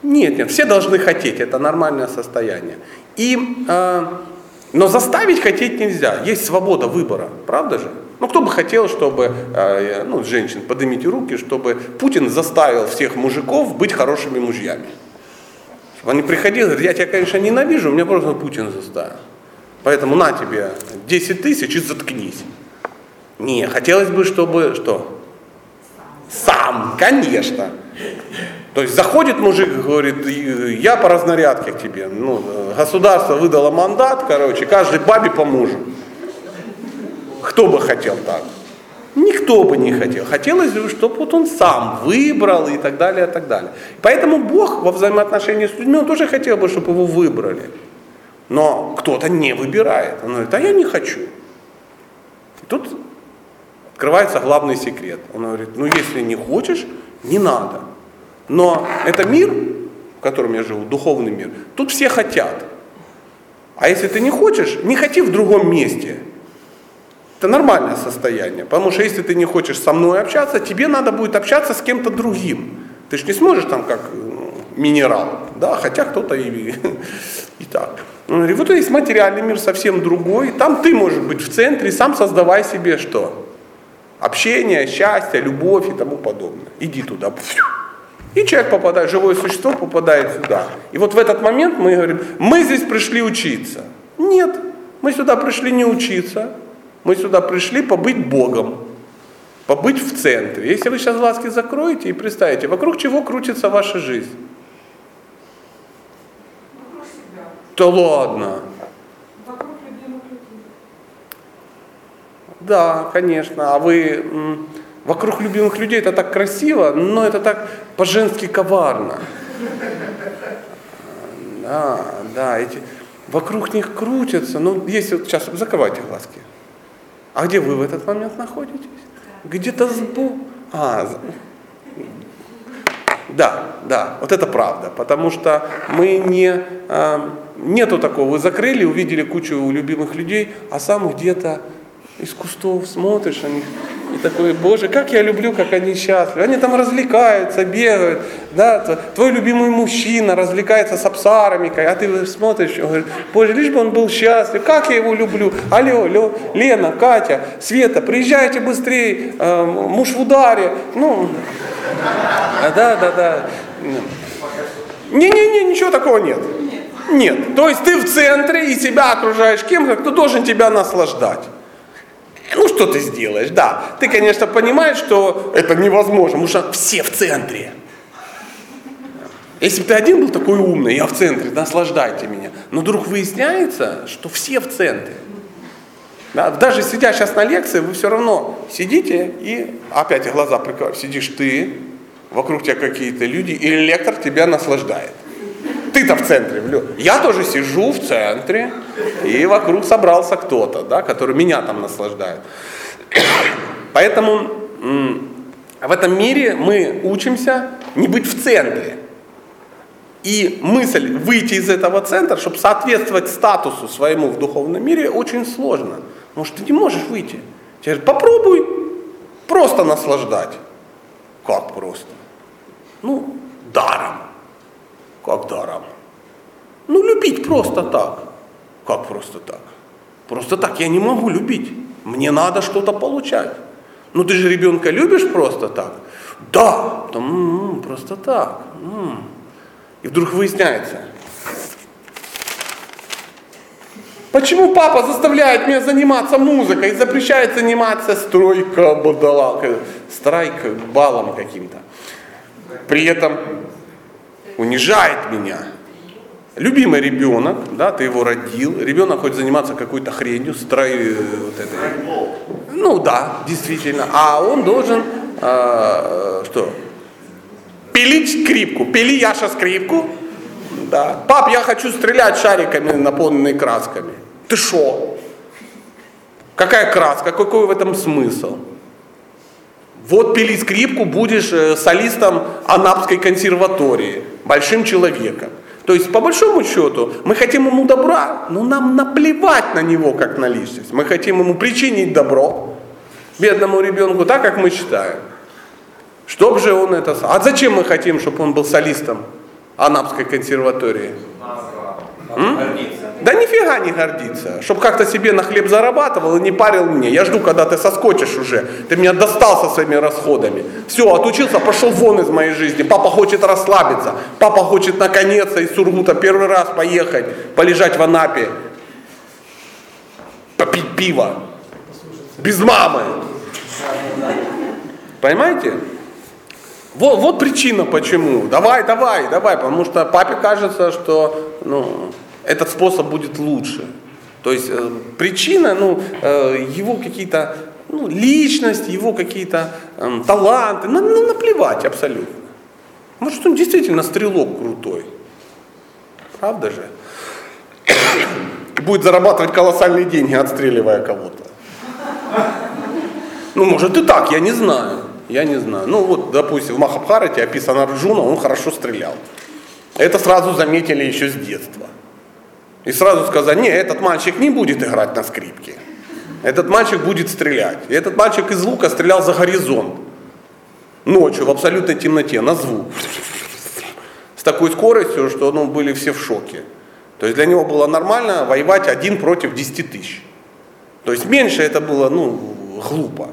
Нет, нет, все должны хотеть, это нормальное состояние. И э, но заставить хотеть нельзя. Есть свобода выбора, правда же? Ну кто бы хотел, чтобы, э, ну, женщин, поднимите руки, чтобы Путин заставил всех мужиков быть хорошими мужьями. Чтобы они приходили, говорят, я тебя, конечно, ненавижу, меня просто Путин заставил. Поэтому на тебе 10 тысяч и заткнись. Не, хотелось бы, чтобы что? Сам, конечно. То есть заходит мужик и говорит, я по разнарядке к тебе. Ну, государство выдало мандат, короче, каждой бабе по мужу. Кто бы хотел так? Никто бы не хотел. Хотелось бы, чтобы вот он сам выбрал и так далее, и так далее. Поэтому Бог во взаимоотношении с людьми, он тоже хотел бы, чтобы его выбрали. Но кто-то не выбирает. Он говорит, а я не хочу. И тут открывается главный секрет. Он говорит, ну если не хочешь, не надо. Но это мир, в котором я живу, духовный мир, тут все хотят. А если ты не хочешь, не хоти в другом месте. Это нормальное состояние. Потому что если ты не хочешь со мной общаться, тебе надо будет общаться с кем-то другим. Ты же не сможешь там как ну, минерал, да, хотя кто-то и, и так. И вот есть материальный мир совсем другой. Там ты можешь быть в центре, сам создавай себе что? Общение, счастье, любовь и тому подобное. Иди туда. И человек попадает, живое существо попадает сюда. И вот в этот момент мы говорим, мы здесь пришли учиться. Нет, мы сюда пришли не учиться, мы сюда пришли побыть Богом, побыть в центре. Если вы сейчас глазки закроете и представите, вокруг чего крутится ваша жизнь? Да ладно. Да, конечно. А вы Вокруг любимых людей это так красиво, но это так по-женски коварно. Да, да, эти, вокруг них крутятся, ну, если вот сейчас закрывайте глазки. А где вы в этот момент находитесь? Где-то сбоку. А, да, да, вот это правда, потому что мы не, э, нету такого, вы закрыли, увидели кучу любимых людей, а сам где-то из кустов смотришь на них, и такой, боже, как я люблю, как они счастливы. Они там развлекаются, бегают. Да? Твой любимый мужчина развлекается с абсарами, а ты смотришь и говоришь, боже, лишь бы он был счастлив, как я его люблю. Алло, алло, Лена, Катя, Света, приезжайте быстрее, э, муж в ударе. Ну, да, да, да. Не-не-не, ничего такого нет. Нет. То есть ты в центре и себя окружаешь кем-то, кто должен тебя наслаждать. Ну, что ты сделаешь, да. Ты, конечно, понимаешь, что это невозможно, потому что все в центре. Если бы ты один был такой умный, я в центре, наслаждайте меня. Но вдруг выясняется, что все в центре. Да, даже сидя сейчас на лекции, вы все равно сидите и опять глаза прикрывают. Сидишь ты, вокруг тебя какие-то люди, и лектор тебя наслаждает ты-то в центре. Я тоже сижу в центре, и вокруг собрался кто-то, да, который меня там наслаждает. Поэтому в этом мире мы учимся не быть в центре. И мысль выйти из этого центра, чтобы соответствовать статусу своему в духовном мире, очень сложно. Может, ты не можешь выйти. Тебе говорят, попробуй просто наслаждать. Как просто? Ну, даром. Как даром? Ну, любить просто так. Как просто так? Просто так я не могу любить. Мне надо что-то получать. Ну ты же ребенка любишь просто так? Да, там, м-м, просто так. М-м. И вдруг выясняется, Почему папа заставляет меня заниматься музыкой запрещает заниматься стройка, бадалалка, страйк, балом каким-то? При этом унижает меня. Любимый ребенок, да, ты его родил, ребенок хочет заниматься какой-то хренью, строй, вот этой. Ну да, действительно. А он должен, э, что, пилить скрипку. Пили Яша скрипку, да. Пап, я хочу стрелять шариками, наполненными красками. Ты шо? Какая краска? Какой в этом смысл? Вот пили скрипку, будешь э, солистом Анапской консерватории, большим человеком. То есть, по большому счету, мы хотим ему добра, но нам наплевать на него, как на личность. Мы хотим ему причинить добро, бедному ребенку, так, как мы считаем. Чтоб же он это... А зачем мы хотим, чтобы он был солистом Анапской консерватории? М? Да нифига не гордиться, чтобы как-то себе на хлеб зарабатывал и не парил мне. Я жду, когда ты соскочишь уже. Ты меня достал со своими расходами. Все, отучился, пошел вон из моей жизни. Папа хочет расслабиться. Папа хочет наконец-то из Сургута первый раз поехать, полежать в Анапе, попить пиво. Без мамы. Понимаете? Вот, вот причина почему. Давай, давай, давай. Потому что папе кажется, что ну, этот способ будет лучше. То есть э, причина, ну, э, его какие-то ну, личность, его какие-то э, таланты, на, ну, наплевать абсолютно. Может, он действительно стрелок крутой. Правда же? Будет зарабатывать колоссальные деньги, отстреливая кого-то. Ну, может и так, я не знаю. Я не знаю. Ну вот, допустим, в Махабхарате описан Арджуна, он хорошо стрелял. Это сразу заметили еще с детства. И сразу сказать, не, этот мальчик не будет играть на скрипке. Этот мальчик будет стрелять. И этот мальчик из лука стрелял за горизонт. Ночью, в абсолютной темноте, на звук. С такой скоростью, что ну, были все в шоке. То есть для него было нормально воевать один против 10 тысяч. То есть меньше это было ну, глупо.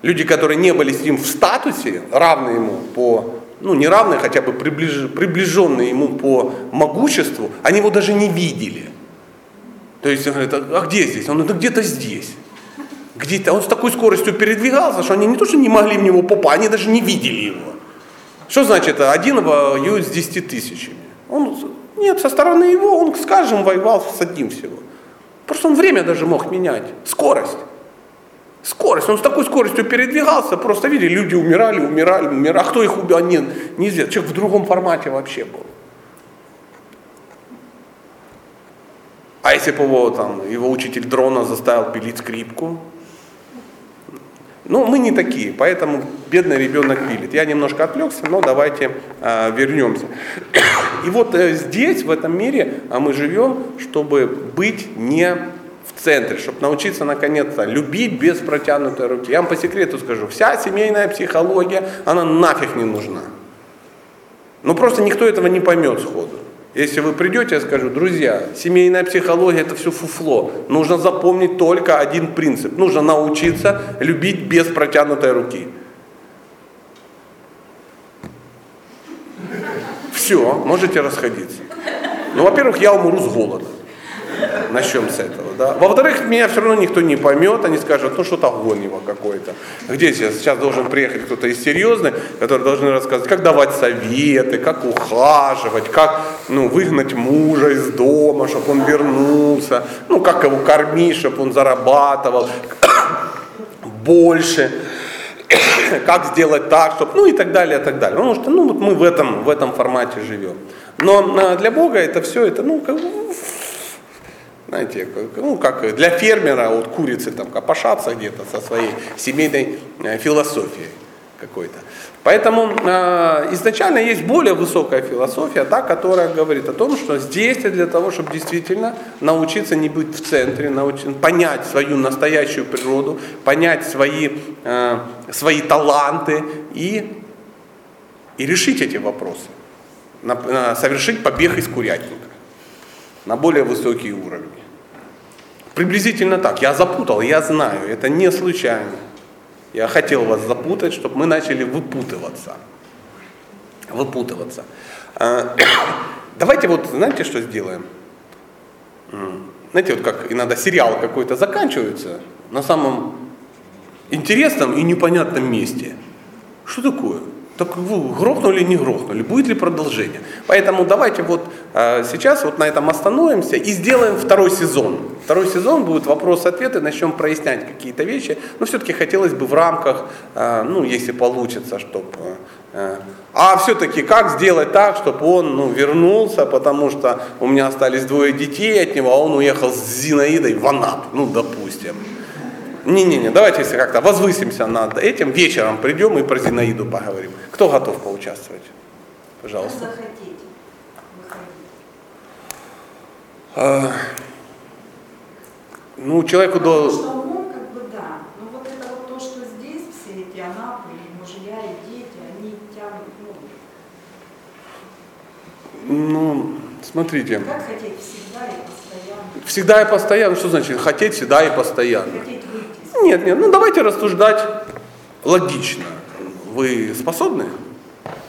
Люди, которые не были с ним в статусе, равны ему по ну, не равные, хотя бы приближ, приближенные ему по могуществу, они его даже не видели. То есть он говорит, а где здесь? Он говорит, где-то здесь. Где-то. Он с такой скоростью передвигался, что они не то, что не могли в него попасть, они даже не видели его. Что значит, один воюет с десяти тысячами? Он, нет, со стороны его он, скажем, воевал с одним всего. Просто он время даже мог менять, скорость. Скорость. Он с такой скоростью передвигался, просто видели, люди умирали, умирали, умирали. А кто их убил? Нет, неизвестно. Человек в другом формате вообще был. А если бы его, там, его учитель дрона заставил пилить скрипку? Ну, мы не такие, поэтому бедный ребенок пилит. Я немножко отвлекся, но давайте э, вернемся. И вот э, здесь, в этом мире, а мы живем, чтобы быть не в центре, чтобы научиться наконец-то любить без протянутой руки. Я вам по секрету скажу, вся семейная психология, она нафиг не нужна. Ну просто никто этого не поймет сходу. Если вы придете, я скажу, друзья, семейная психология это все фуфло. Нужно запомнить только один принцип. Нужно научиться любить без протянутой руки. Все, можете расходиться. Ну, во-первых, я умру с голода. Начнем с этого. Да? Во-вторых, меня все равно никто не поймет, они скажут, ну что-то гонево какое-то. Где сейчас? Сейчас должен приехать кто-то из серьезных, который должен рассказать, как давать советы, как ухаживать, как ну, выгнать мужа из дома, чтобы он вернулся, ну как его кормить, чтобы он зарабатывал больше как сделать так, чтобы, ну и так далее, и так далее. Потому что, ну, вот мы в этом, в этом формате живем. Но а, для Бога это все, это, ну, как, знаете, ну, как для фермера, вот курицы там копошатся где-то со своей семейной э, философией. какой-то. Поэтому э, изначально есть более высокая философия, да, которая говорит о том, что здесь для того, чтобы действительно научиться не быть в центре, научиться, понять свою настоящую природу, понять свои, э, свои таланты и, и решить эти вопросы, на, на, совершить побег из курятника на более высокие уровни. Приблизительно так. Я запутал, я знаю, это не случайно. Я хотел вас запутать, чтобы мы начали выпутываться. Выпутываться. А, давайте вот, знаете, что сделаем? Знаете, вот как иногда сериал какой-то заканчивается на самом интересном и непонятном месте. Что такое? Так вы грохнули, не грохнули, будет ли продолжение? Поэтому давайте вот э, сейчас вот на этом остановимся и сделаем второй сезон. Второй сезон будет вопрос-ответы, начнем прояснять какие-то вещи, но все-таки хотелось бы в рамках, э, ну, если получится, чтобы... Э, а все-таки как сделать так, чтобы он ну, вернулся, потому что у меня остались двое детей от него, а он уехал с Зинаидой в Анап, ну, допустим. Не-не-не, давайте если как-то возвысимся над этим, вечером придем и про Зинаиду поговорим. Кто готов поучаствовать? Пожалуйста. А, ну, человеку до... Что он, как бы, да. Но вот это вот то, что здесь все эти анапы, и мужья, и дети, они тянут, ну... Ну, смотрите. Как хотеть всегда и постоянно? Всегда и постоянно, что значит хотеть всегда и постоянно? Хотеть нет, нет, ну давайте рассуждать логично. Вы способны?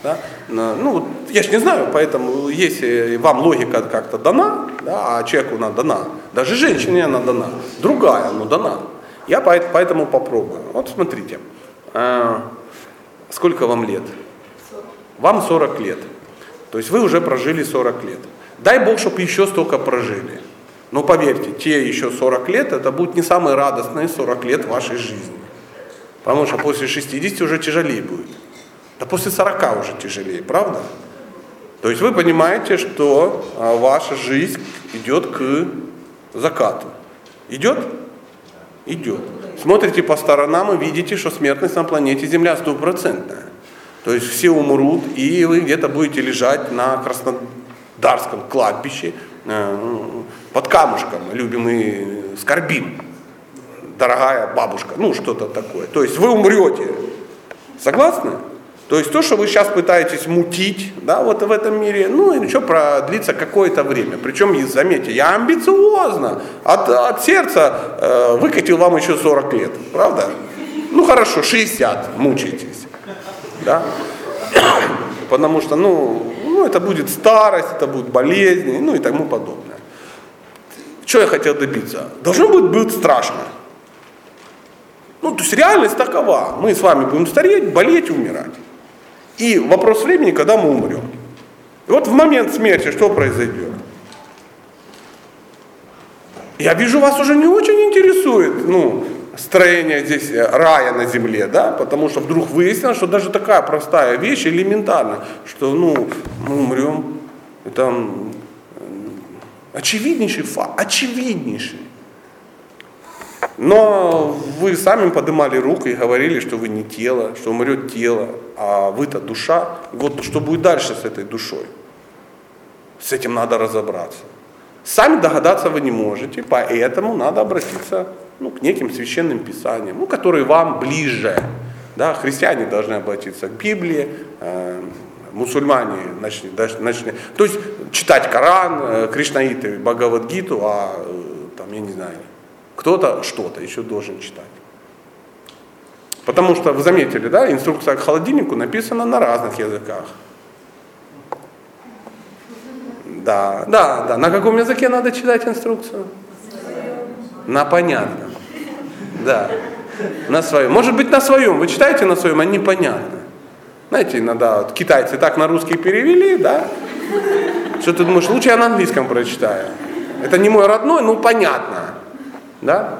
Да? Ну, я ж не знаю, поэтому если вам логика как-то дана, да, а человеку она дана, даже женщине она дана, другая, но дана. Я поэтому попробую. Вот смотрите, а, сколько вам лет? Вам 40 лет. То есть вы уже прожили 40 лет. Дай Бог, чтобы еще столько прожили. Но поверьте, те еще 40 лет, это будут не самые радостные 40 лет вашей жизни. Потому что после 60 уже тяжелее будет. Да после 40 уже тяжелее, правда? То есть вы понимаете, что а, ваша жизнь идет к закату. Идет? Идет. Смотрите по сторонам и видите, что смертность на планете Земля стопроцентная. То есть все умрут, и вы где-то будете лежать на Краснодарском кладбище, э, под камушком, любимый скорбим, дорогая бабушка, ну что-то такое. То есть вы умрете. Согласны? То есть то, что вы сейчас пытаетесь мутить, да, вот в этом мире, ну и ничего, продлится какое-то время. Причем, заметьте, я амбициозно, от, от сердца э, выкатил вам еще 40 лет, правда? Ну хорошо, 60, мучаетесь. Да? Потому что, ну, ну, это будет старость, это будут болезни, ну и тому подобное. Что я хотел добиться? Должно быть, будет страшно. Ну, то есть реальность такова. Мы с вами будем стареть, болеть, умирать. И вопрос времени, когда мы умрем. И вот в момент смерти что произойдет? Я вижу, вас уже не очень интересует, ну, строение здесь рая на земле, да, потому что вдруг выяснилось, что даже такая простая вещь элементарна, что, ну, мы умрем, и там Очевиднейший факт, очевиднейший. Но вы сами поднимали руку и говорили, что вы не тело, что умрет тело, а вы-то душа. Вот что будет дальше с этой душой? С этим надо разобраться. Сами догадаться вы не можете, поэтому надо обратиться ну, к неким священным писаниям, ну, которые вам ближе. Да, христиане должны обратиться к Библии, э, мусульмане начали, начали, то есть читать Коран, э, Кришнаиты, Бхагавадгиту, а э, там, я не знаю, кто-то что-то еще должен читать. Потому что, вы заметили, да, инструкция к холодильнику написана на разных языках. Да, да, да. На каком языке надо читать инструкцию? На понятном. Да. На своем. Может быть, на своем. Вы читаете на своем, а непонятно. Знаете, иногда вот, китайцы так на русский перевели, да? Что ты думаешь, лучше я на английском прочитаю. Это не мой родной, ну понятно. Да?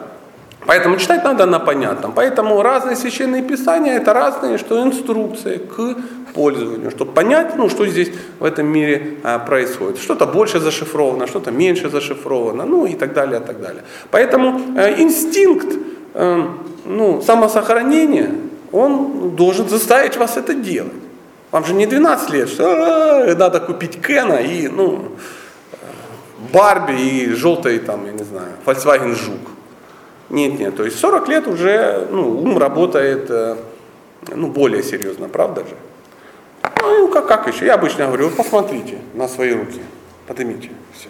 Поэтому читать надо на понятном. Поэтому разные священные писания это разные что инструкции к пользованию, чтобы понять, ну, что здесь в этом мире а, происходит. Что-то больше зашифровано, что-то меньше зашифровано, ну и так далее, так далее. Поэтому э, инстинкт э, ну, самосохранения он должен заставить вас это делать. Вам же не 12 лет, что «А, надо купить Кена и, ну, Барби и желтый, там, я не знаю, Volkswagen Жук. Нет, нет, то есть 40 лет уже ну, ум работает э, ну, более серьезно, правда же? Ну, как, как еще? Я обычно говорю, вот посмотрите на свои руки, поднимите все.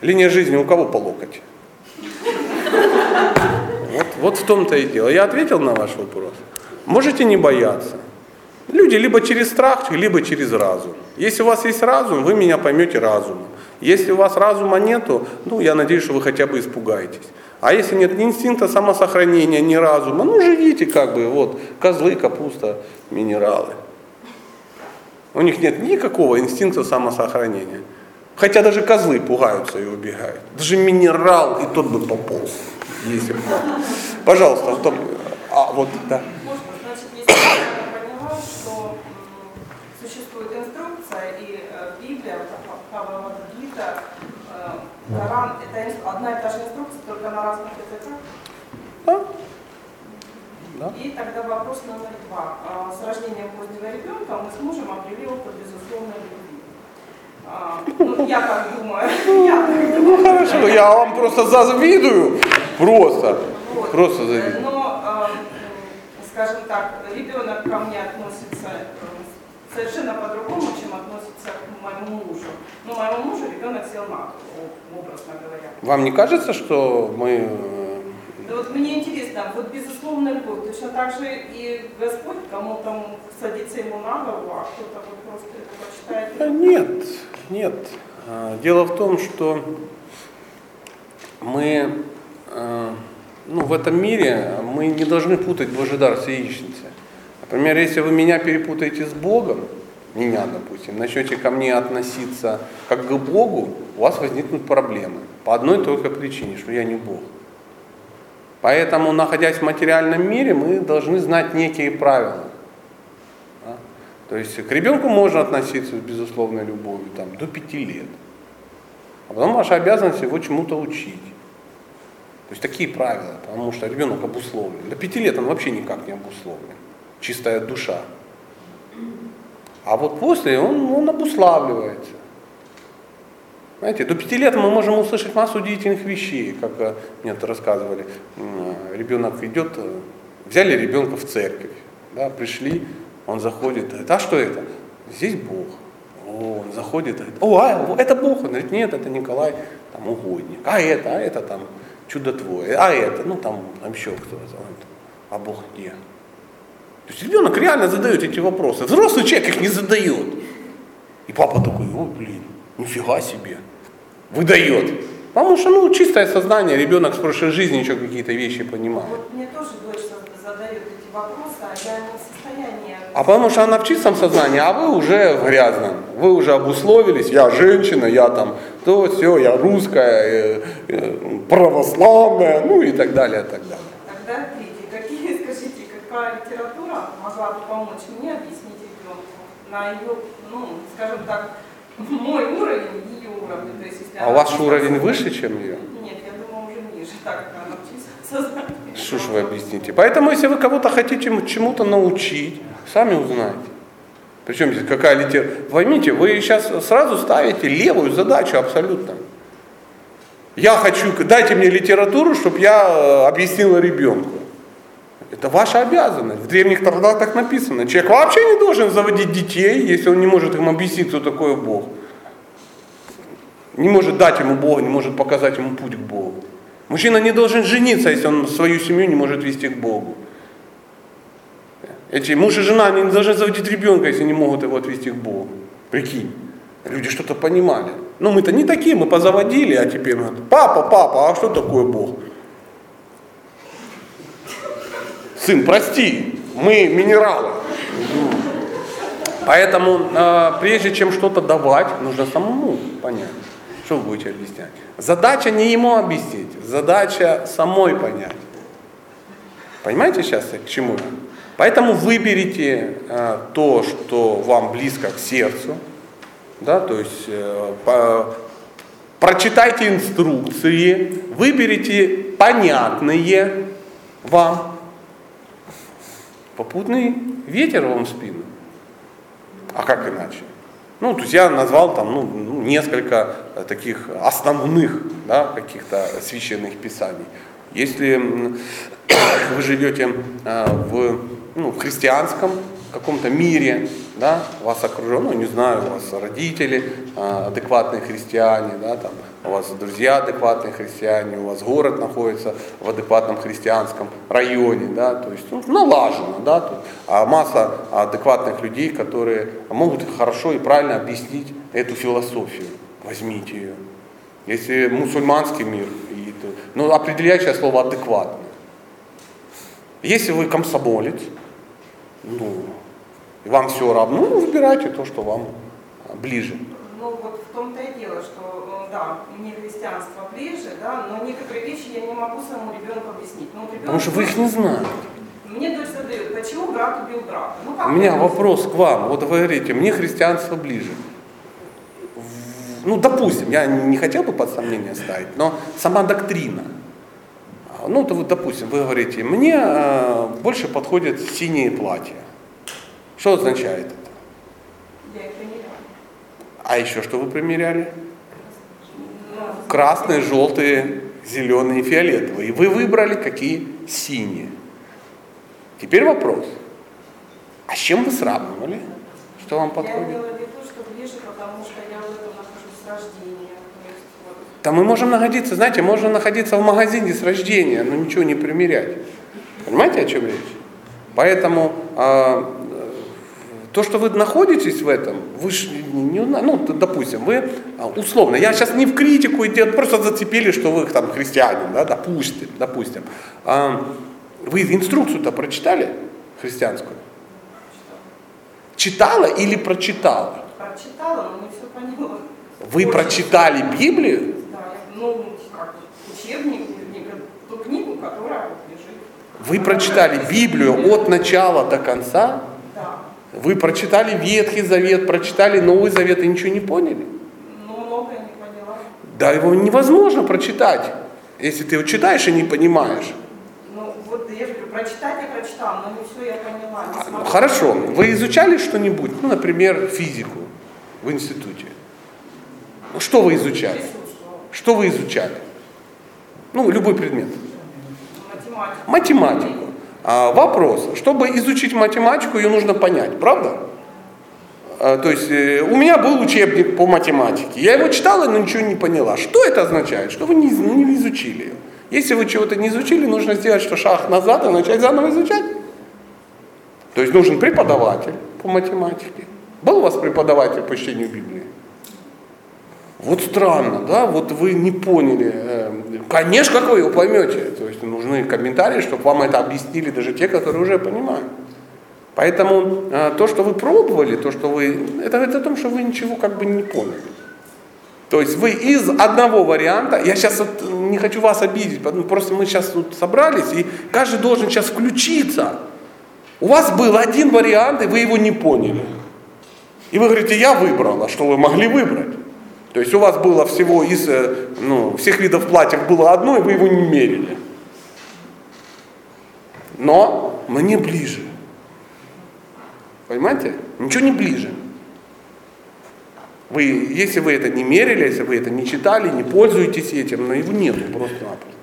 Линия жизни у кого по локоть? Вот, вот в том-то и дело. Я ответил на ваш вопрос. Можете не бояться. Люди либо через страх, либо через разум. Если у вас есть разум, вы меня поймете разумом. Если у вас разума нету, ну, я надеюсь, что вы хотя бы испугаетесь. А если нет ни инстинкта самосохранения, ни разума, ну, живите как бы, вот, козлы, капуста, минералы. У них нет никакого инстинкта самосохранения. Хотя даже козлы пугаются и убегают. Даже минерал и тот бы пополз. Если бы. Пожалуйста, а, вот, да. Можно, значит, если я правильно поняла, что м, существует инструкция, и э, Библия, Бхагавад-гита, э, Коран, это одна и та же инструкция, только на разных языках. Да. Да. И тогда вопрос номер два. А, С рождением позднего ребенка мы с мужем обрели опыт безусловной любви. А, Ну, я так думаю. Я так думаю. Ну хорошо, я вам просто завидую. Просто. Вот. Просто завидую. Но, м, скажем так, ребенок ко мне относится э, совершенно по-другому, чем относится к моему мужу. Но моему мужу ребенок сел на голову, образно говоря. Вам не кажется, что мы... э, Да вот мне интересно, вот безусловно любовь, точно так же и Господь кому-то садится ему на голову, а кто-то вот просто это почитает. Да нет, нет. А, Дело в том, что мы э, ну, в этом мире мы не должны путать Божий дар с яичницей. Например, если вы меня перепутаете с Богом, меня, допустим, начнете ко мне относиться как к Богу, у вас возникнут проблемы. По одной только причине, что я не Бог. Поэтому, находясь в материальном мире, мы должны знать некие правила. Да? То есть к ребенку можно относиться с безусловной любовью там, до пяти лет. А потом ваша обязанность его чему-то учить. То есть такие правила, потому что ребенок обусловлен. До пяти лет он вообще никак не обусловлен. Чистая душа. А вот после он, он обуславливается. Знаете, до пяти лет мы можем услышать массу удивительных вещей, как э, мне это рассказывали. Э, Ребенок идет, э, взяли ребенка в церковь, да, пришли, он заходит, говорит, а что это? Здесь Бог. О, он заходит, говорит, о, а, это Бог. Он говорит, нет, это Николай, там, угодник. А это, а это там чудотворец. А это, ну там, там еще кто-то. А Бог где? То есть ребенок реально задает эти вопросы. Взрослый человек их не задает. И папа такой, о, блин, нифига себе. Выдает. Потому что, ну, чистое сознание, ребенок с прошлой жизни еще какие-то вещи понимает. Вот мне тоже дочь задает эти вопросы, а я не в состоянии. А потому что она в чистом сознании, а вы уже в грязном. Вы уже обусловились, я женщина, я там то, все, я русская, э, э, православная, ну и так далее, так далее. Тогда третий. Какие, скажите, какая литература могла бы помочь мне объяснить ребенку на ее, ну, скажем так, мой уровень ее уровень. То есть, если А ваш уровень выше, чем ее? Нет, я думаю, уже ниже, так как она сознании. Что ж вы объясните? Поэтому, если вы кого-то хотите чему- чему-то научить, сами узнаете. Причем здесь какая литература? Поймите, вы сейчас сразу ставите левую задачу абсолютно. Я хочу, дайте мне литературу, чтобы я э, объяснила ребенку. Это ваша обязанность. В древних трактатах написано. Человек вообще не должен заводить детей, если он не может им объяснить, кто такой Бог. Не может дать ему Бога, не может показать ему путь к Богу. Мужчина не должен жениться, если он свою семью не может вести к Богу. Эти муж и жена не должны заводить ребенка, если не могут его отвести к Богу. Прикинь, люди что-то понимали. Ну мы-то не такие, мы позаводили, а теперь говорят, папа, папа, а что такое Бог? Сын, прости, мы минералы. Поэтому э, прежде чем что-то давать, нужно самому понять, что вы будете объяснять. Задача не ему объяснить, задача самой понять. Понимаете сейчас к чему я? Поэтому выберите э, то, что вам близко к сердцу, да, то есть э, по- прочитайте инструкции, выберите понятные вам, попутный ветер вам в спину. А как иначе? Ну, то есть я назвал там ну, ну, несколько таких основных да, каких-то священных писаний. Если вы живете э, в, ну, в христианском каком-то мире, да, вас окружен, ну, не знаю, у вас родители э, адекватные христиане, да, там, у вас друзья адекватные христиане, у вас город находится в адекватном христианском районе, да, то есть ну, налажено, да, тут, а масса адекватных людей, которые могут хорошо и правильно объяснить эту философию. Возьмите ее. Если мусульманский мир, и, ну, определяющее слово адекватно. Если вы комсомолец, ну, и вам все равно, ну, выбирайте то, что вам ближе. Ну вот в том-то и дело, что да, мне христианство ближе, да, но некоторые вещи я не могу своему ребенку объяснить. Ну, вот ребенок, Потому что вы их не знаете. Мне дочь задает, почему брат убил брата? Ну, как У меня вопрос к вам. Вот вы говорите, мне христианство ближе. Ну, допустим, я не хотел бы под сомнение ставить, но сама доктрина. А, Ну, то вот, допустим, вы говорите, мне э, больше подходят синие платья. Что означает это? Я их примеряю. А еще что вы примеряли? Красные, желтые, зеленые, фиолетовые. И вы выбрали какие? Синие. Теперь вопрос. А с чем вы сравнивали? Что вам Я подходит? имела в виду, что ближе, потому что я в этом нахожусь с рождения. То есть, вот, Да мы можем находиться, знаете, можно находиться в магазине с рождения, но ничего не примерять. Понимаете, о чем речь? Поэтому э, то, что вы находитесь в этом, вы ж не, ну, допустим, вы а, условно, я сейчас не в критику, иди, просто зацепили, что вы там христианин, да, допустим, допустим. А, вы инструкцию-то прочитали христианскую? Читала или прочитала? прочитала, но не все поняла. Вы Очень. прочитали Библию? Да, ну, как учебник, ту книгу, которая лежит. Вы прочитали Библию от начала до конца? Вы прочитали Ветхий Завет, прочитали Новый Завет и ничего не поняли? Но многое не поняла. Да его невозможно прочитать, если ты его читаешь и не понимаешь. Ну, вот я же говорю, прочитать я прочитала, но не все я поняла. Не А, смогла. ну, Хорошо, вы изучали что-нибудь, ну, например, физику в институте? Ну, Что вы изучали? Что вы изучали? Ну, любой предмет. Математика. Математику. А, вопрос. Чтобы изучить математику, ее нужно понять, правда? А, то есть э, у меня был учебник по математике. Я его читала, но ничего не поняла. Что это означает? Что вы не, не изучили ее. Если вы чего-то не изучили, нужно сделать что шаг назад и начать заново изучать. То есть нужен преподаватель по математике. Был у вас преподаватель по чтению Библии? Вот странно, да, вот вы не поняли. э, Конечно, как вы его поймете. То есть нужны комментарии, чтобы вам это объяснили даже те, которые уже понимают. Поэтому э, то, что вы пробовали, то, что вы, это говорит о том, что вы ничего как бы не поняли. То есть вы из одного варианта, я сейчас вот не хочу вас обидеть, потому- просто мы сейчас тут собрались, и каждый должен сейчас включиться. У вас был один вариант, и вы его не поняли. И вы говорите, я выбрал, а что вы могли выбрать? То есть у вас было всего из э, ну, всех видов платьев было одно, и вы его не мерили. Но мне ближе. Понимаете? Ничего не ближе. Вы, если вы это не мерили, если вы это не читали, не пользуетесь этим, но его нету просто-напросто.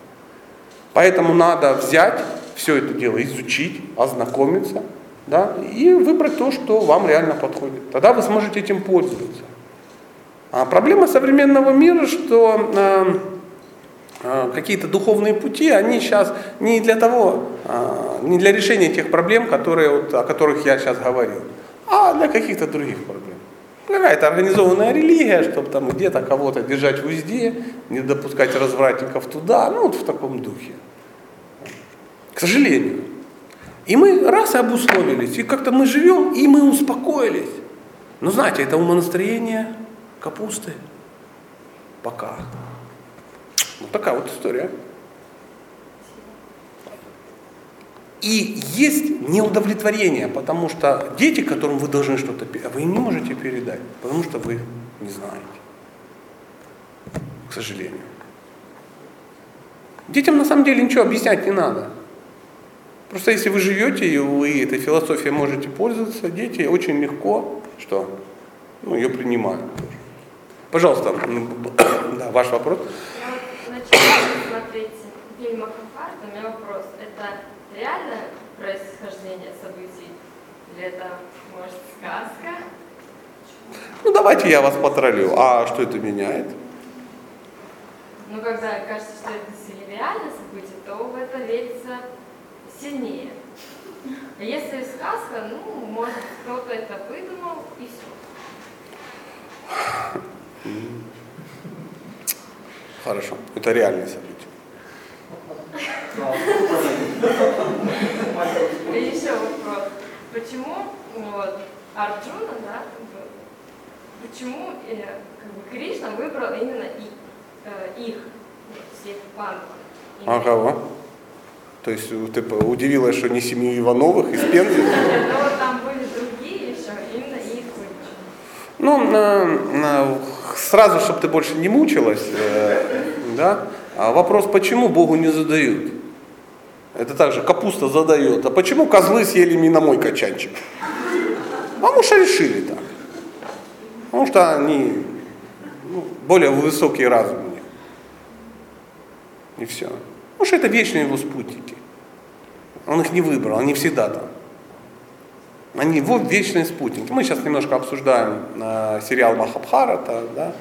Поэтому надо взять все это дело, изучить, ознакомиться, да, и выбрать то, что вам реально подходит. Тогда вы сможете этим пользоваться. А проблема современного мира, что э, э, какие-то духовные пути, они сейчас не для того, э, не для решения тех проблем, которые, вот, о которых я сейчас говорил, а для каких-то других проблем. Какая-то организованная религия, чтобы там где-то кого-то держать в узде, не допускать развратников туда, ну вот в таком духе. К сожалению. И мы раз и обусловились, и как-то мы живем, и мы успокоились. Но знаете, это умонастроение капусты. Пока. Вот такая вот история. И есть неудовлетворение, потому что дети, которым вы должны что-то передать, вы им не можете передать, потому что вы не знаете. К сожалению. Детям на самом деле ничего объяснять не надо. Просто если вы живете и вы этой философией можете пользоваться, дети очень легко, что, ну, ее принимают. Пожалуйста, да, ваш вопрос. Я вот начала смотреть фильм Махабхарата, у меня вопрос. Это реальное происхождение событий? Или это, может, сказка? Ну давайте я вас потроллю. А что это меняет? Ну, когда кажется, что это реальное событие, то в это верится сильнее. А если сказка, ну, может, кто-то это выдумал, и все. Хорошо, это реальное событие. И еще вопрос. Почему вот, Арджуна, да, почему э, как бы Кришна выбрал именно их, э, их всех пандов? А кого? То есть ты удивилась, что не семью Ивановых из Пензы? Нет, ну там были другие еще, именно их выбрали. Ну, на- на- сразу, чтобы ты больше не мучилась, э, да, а вопрос, почему Богу не задают? Это также капуста задает. А почему козлы съели именно мой качанчик? Потому что решили так. Потому что они ну, более высокий разум у них. И все. Потому что это вечные его спутники. Он их не выбрал, они всегда там. Они его вечные спутники. Мы сейчас немножко обсуждаем э, сериал Махабхарата, да.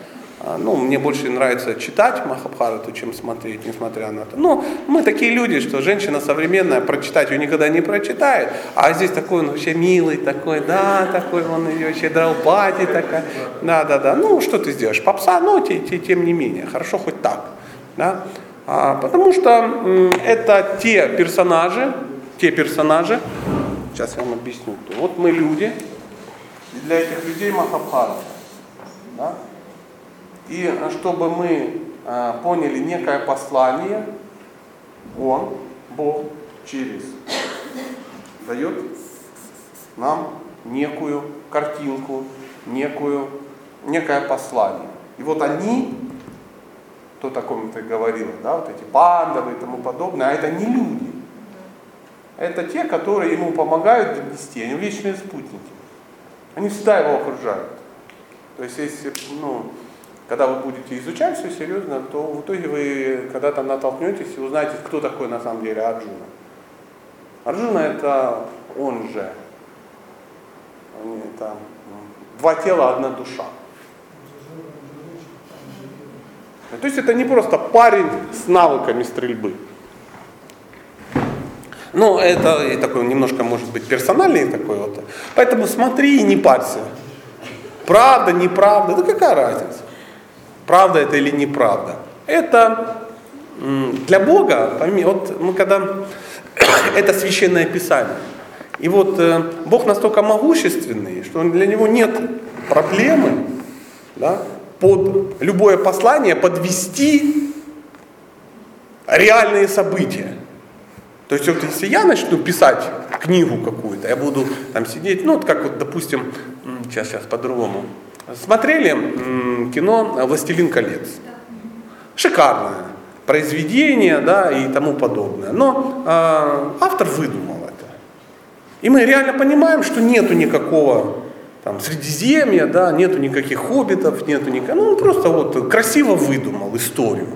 А, Ну, мне больше нравится читать Махабхарату, чем смотреть, несмотря на это. Но мы такие люди, что женщина современная, прочитать ее никогда не прочитает, а здесь такой он вообще милый, такой, да, такой он ее вообще драупати такая, да, да, да. Ну, что ты сделаешь? Попса, но те- те- тем не менее, хорошо хоть так, да. А, потому что м, это те персонажи, те персонажи, сейчас я вам объясню. Вот мы люди, и для этих людей Махабхарата. Да? И э, чтобы мы э, поняли некое послание, Он, Бог, через дает нам некую картинку, некую, некое послание. И вот они, то, о ком ты говорила, да, вот эти пандавы и тому подобное, а это не люди. Это те, которые ему помогают донести, они вечные спутники. Они всегда его окружают. То есть, если, ну, когда вы будете изучать все серьезно, то в итоге вы когда-то натолкнетесь и узнаете, кто такой на самом деле Арджуна. Арджуна это он же. Это м, два тела, одна душа. То есть это не просто парень с навыками стрельбы. Ну, это и такой немножко, может быть, персональный такой вот. Поэтому смотри и не парься. Правда, неправда, да какая разница? Правда это или неправда? Это для Бога, вот мы когда, это священное писание. И вот э, Бог настолько могущественный, что для него нет проблемы да, под любое послание подвести реальные события. То есть вот если я начну писать книгу какую-то, я буду там сидеть, ну вот как вот, допустим, сейчас, сейчас по-другому. Смотрели кино «Властелин колец»? Шикарное произведение, да, и тому подобное. Но э, автор выдумал это. И мы реально понимаем, что нету никакого там Средиземья, да, нету никаких хоббитов, нету никаких, ну он просто вот красиво выдумал историю.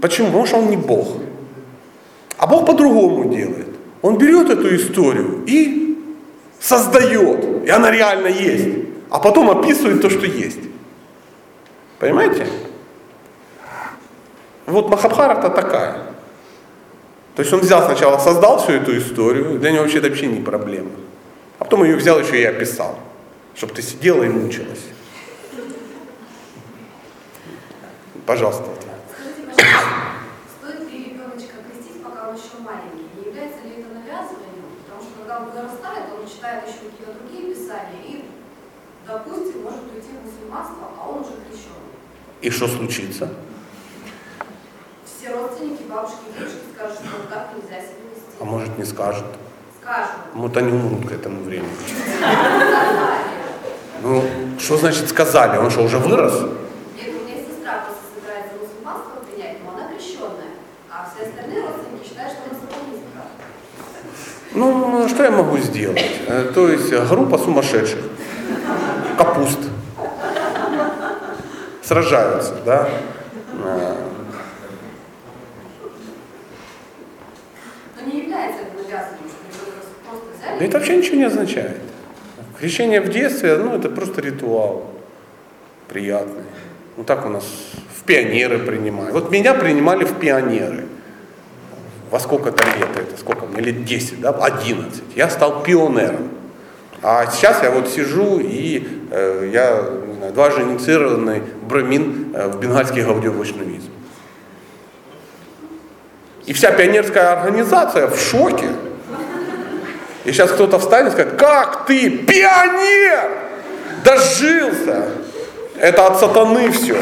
Почему? Потому что он не Бог. А Бог по-другому делает. Он берет эту историю и создает, и она реально есть, а потом описывает то, что есть. Понимаете? Вот Махабхарата такая. То есть он взял сначала, создал всю эту историю, для него вообще это вообще не проблема. А потом ее взял еще и описал, чтобы ты сидела и мучилась. Пожалуйста. Скажите, пожалуйста, стоит ли ребеночка крестить, пока он еще маленький? Не является ли это навязыванием? Потому что когда он вырастает, он читает еще какие-то другие писания и, допустим, может уйти в мусульманство, а он уже крещенный. И что случится? Все родственники, бабушки и дедушки скажут, что вот так нельзя себя вести. А может не скажет. Скажут. Вот они умрут к этому времени. Сказали. Ну, что значит сказали? Он что, уже вырос? Нет, у меня сестра просто собирается мусульманство принять, но она крещенная. А все остальные родственники считают, что она сатанистка. Ну, что я могу сделать? Э, То есть э, группа сумасшедших, капуст, сражаются, да? Э, Да это вообще ничего не означает. Крещение в детстве, ну, это просто ритуал приятный. Ну, так у нас в пионеры принимают. Вот меня принимали в пионеры. Во сколько-то лет, это сколько мне, лет 10, да, 11. Я стал пионером. А сейчас я вот сижу и э, я не знаю, дважды инициированный брамин э, в бенгальский гаудиовочнавизм. И вся пионерская организация в шоке. И сейчас кто-то встанет и скажет, как ты, пионер, дожился. Это от сатаны все.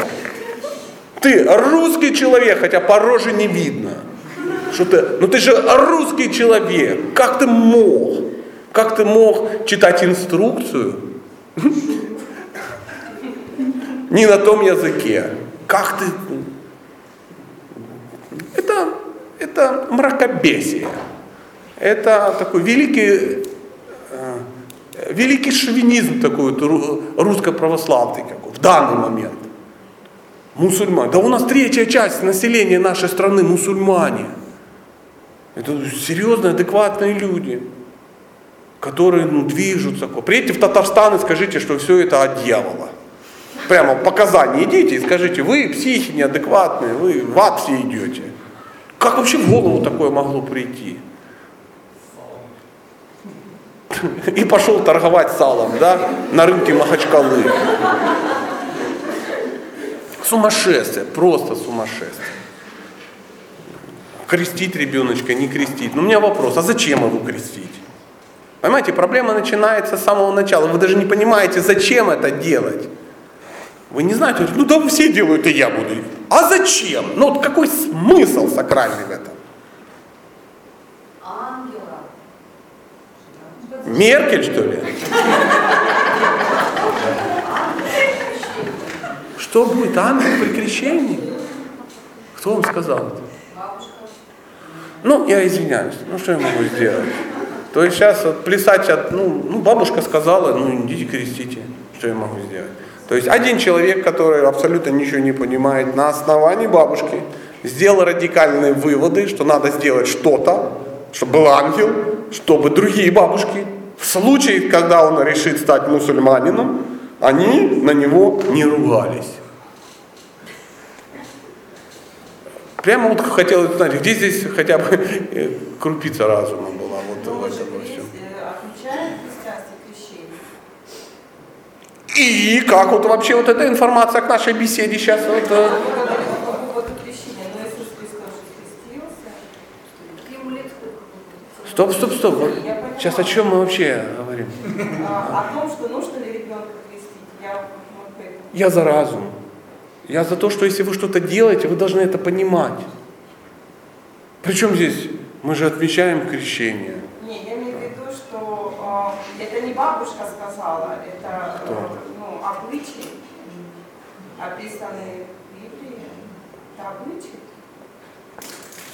Ты русский человек, хотя по роже не видно. Что ты, ну ты же русский человек. Как ты мог? Как ты мог читать инструкцию? Не на том языке. Как ты? Это, это мракобесие. Это такой великий, э, великий шовинизм такой русско-православный в данный момент. Мусульмане. Да у нас третья часть населения нашей страны мусульмане. Это серьезные, адекватные люди, которые ну, движутся. Приедьте в Татарстан и скажите, что все это от дьявола. Прямо показания идите и скажите, вы психи неадекватные, вы в ад все идете. Как вообще в голову такое могло прийти? И пошел торговать салом, да, на рынке Махачкалы. Сумасшествие, просто сумасшествие. Крестить ребеночка, не крестить. Но у меня вопрос, а зачем его крестить? Понимаете, проблема начинается с самого начала. Вы даже не понимаете, зачем это делать. Вы не знаете, ну да все делают, и я буду. А зачем? Ну вот какой смысл сакральный в этом? ангела. Меркель, что ли? Что будет? Ангел при крещении? Кто вам сказал это? Ну, я извиняюсь, ну что я могу сделать? То есть сейчас вот плясать, от, ну, ну, бабушка сказала, ну идите крестите, что я могу сделать? То есть один человек, который абсолютно ничего не понимает, на основании бабушки сделал радикальные выводы, что надо сделать что-то, чтобы был ангел, чтобы другие бабушки, в случае, когда он решит стать мусульманином, они на него не ругались. Прямо вот хотелось узнать, где здесь хотя бы э, крупица разума была вот Но в этом во всем. э. И как вот вообще вот эта информация к нашей беседе сейчас вот... э, сколько было? Стоп, стоп, стоп. Сейчас о чем мы вообще говорим? А, о том, что нужно ли ребенка крестить. Я за разум. Я за то, что если вы что-то делаете, вы должны это понимать. Причем здесь мы же отмечаем крещение. Не, я имею в виду, что э, это не бабушка сказала, это Кто? ну, обычаи, описанные в Библии. Это обычаи.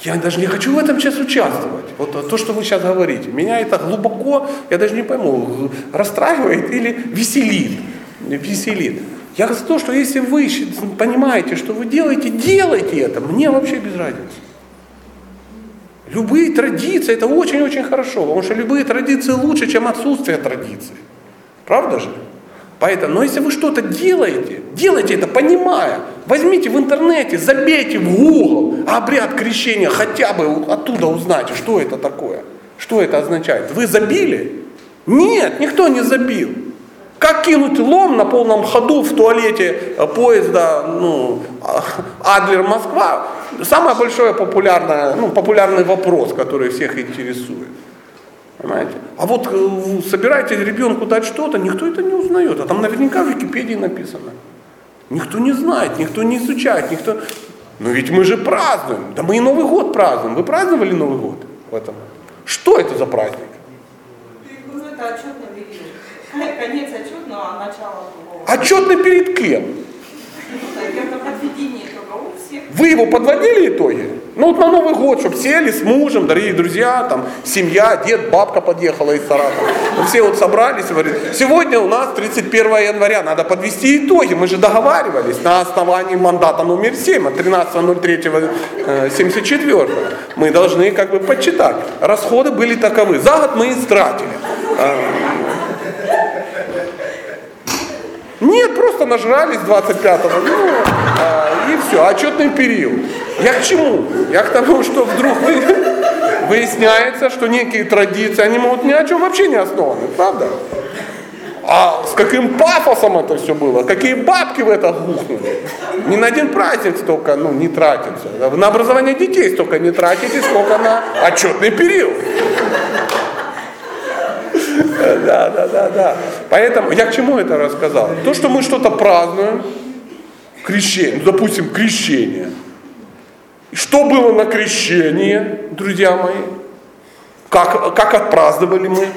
Я даже не хочу в этом сейчас участвовать. Вот то, что вы сейчас говорите. Меня это глубоко, я даже не пойму, расстраивает или веселит. Веселит. Я за то, что если вы понимаете, что вы делаете, делайте это. Мне вообще без разницы. Любые традиции, это очень-очень хорошо, потому что любые традиции лучше, чем отсутствие традиций. Правда же? Поэтому, но если вы что-то делаете, делайте это понимая. Возьмите в интернете, забейте в Google обряд крещения, хотя бы оттуда узнайте, что это такое, что это означает. Вы забили? Нет, никто не забил. Как кинуть лом на полном ходу в туалете э, поезда ну, Адлер Москва? Самый большой популярный, ну, популярный вопрос, который всех интересует. Понимаете? А вот э, собираете ребенку дать что-то, никто это не узнает. А там наверняка в Википедии написано. Никто не знает, никто не изучает, никто. Но ведь мы же празднуем. Да мы и Новый год празднуем. Вы праздновали Новый год в этом? Что это за праздник? Ну, это отчетный период. Конец отчетного, а начало другого. Отчетный перед кем? Итогов Вы его подводили итоги? Ну вот на Новый год, чтобы сели с мужем, дорогие друзья, там, семья, дед, бабка подъехала из Саратова. Все вот собрались и говорят, сегодня у нас 31 января, надо подвести итоги, мы же договаривались на основании мандата номер 7 от 13.03.74. Мы должны как бы подсчитать. Расходы были таковы. За год мы истратили. А, Нет, просто нажрались 25-го, ну, а, и все, отчетный период. Я к чему? Я к тому, что вдруг вы, выясняется, что некие традиции, они могут ни о чем вообще не основаны, правда? А с каким пафосом это все было, какие бабки в это гухнули. Ни на один праздник столько ну, не тратится. На образование детей столько не тратите, сколько на отчетный период. Да, да, да, да. Поэтому я к чему это рассказал? То, что мы что-то празднуем, крещение, ну, допустим, крещение. Что было на крещении, друзья мои? Как, как отпраздновали мы?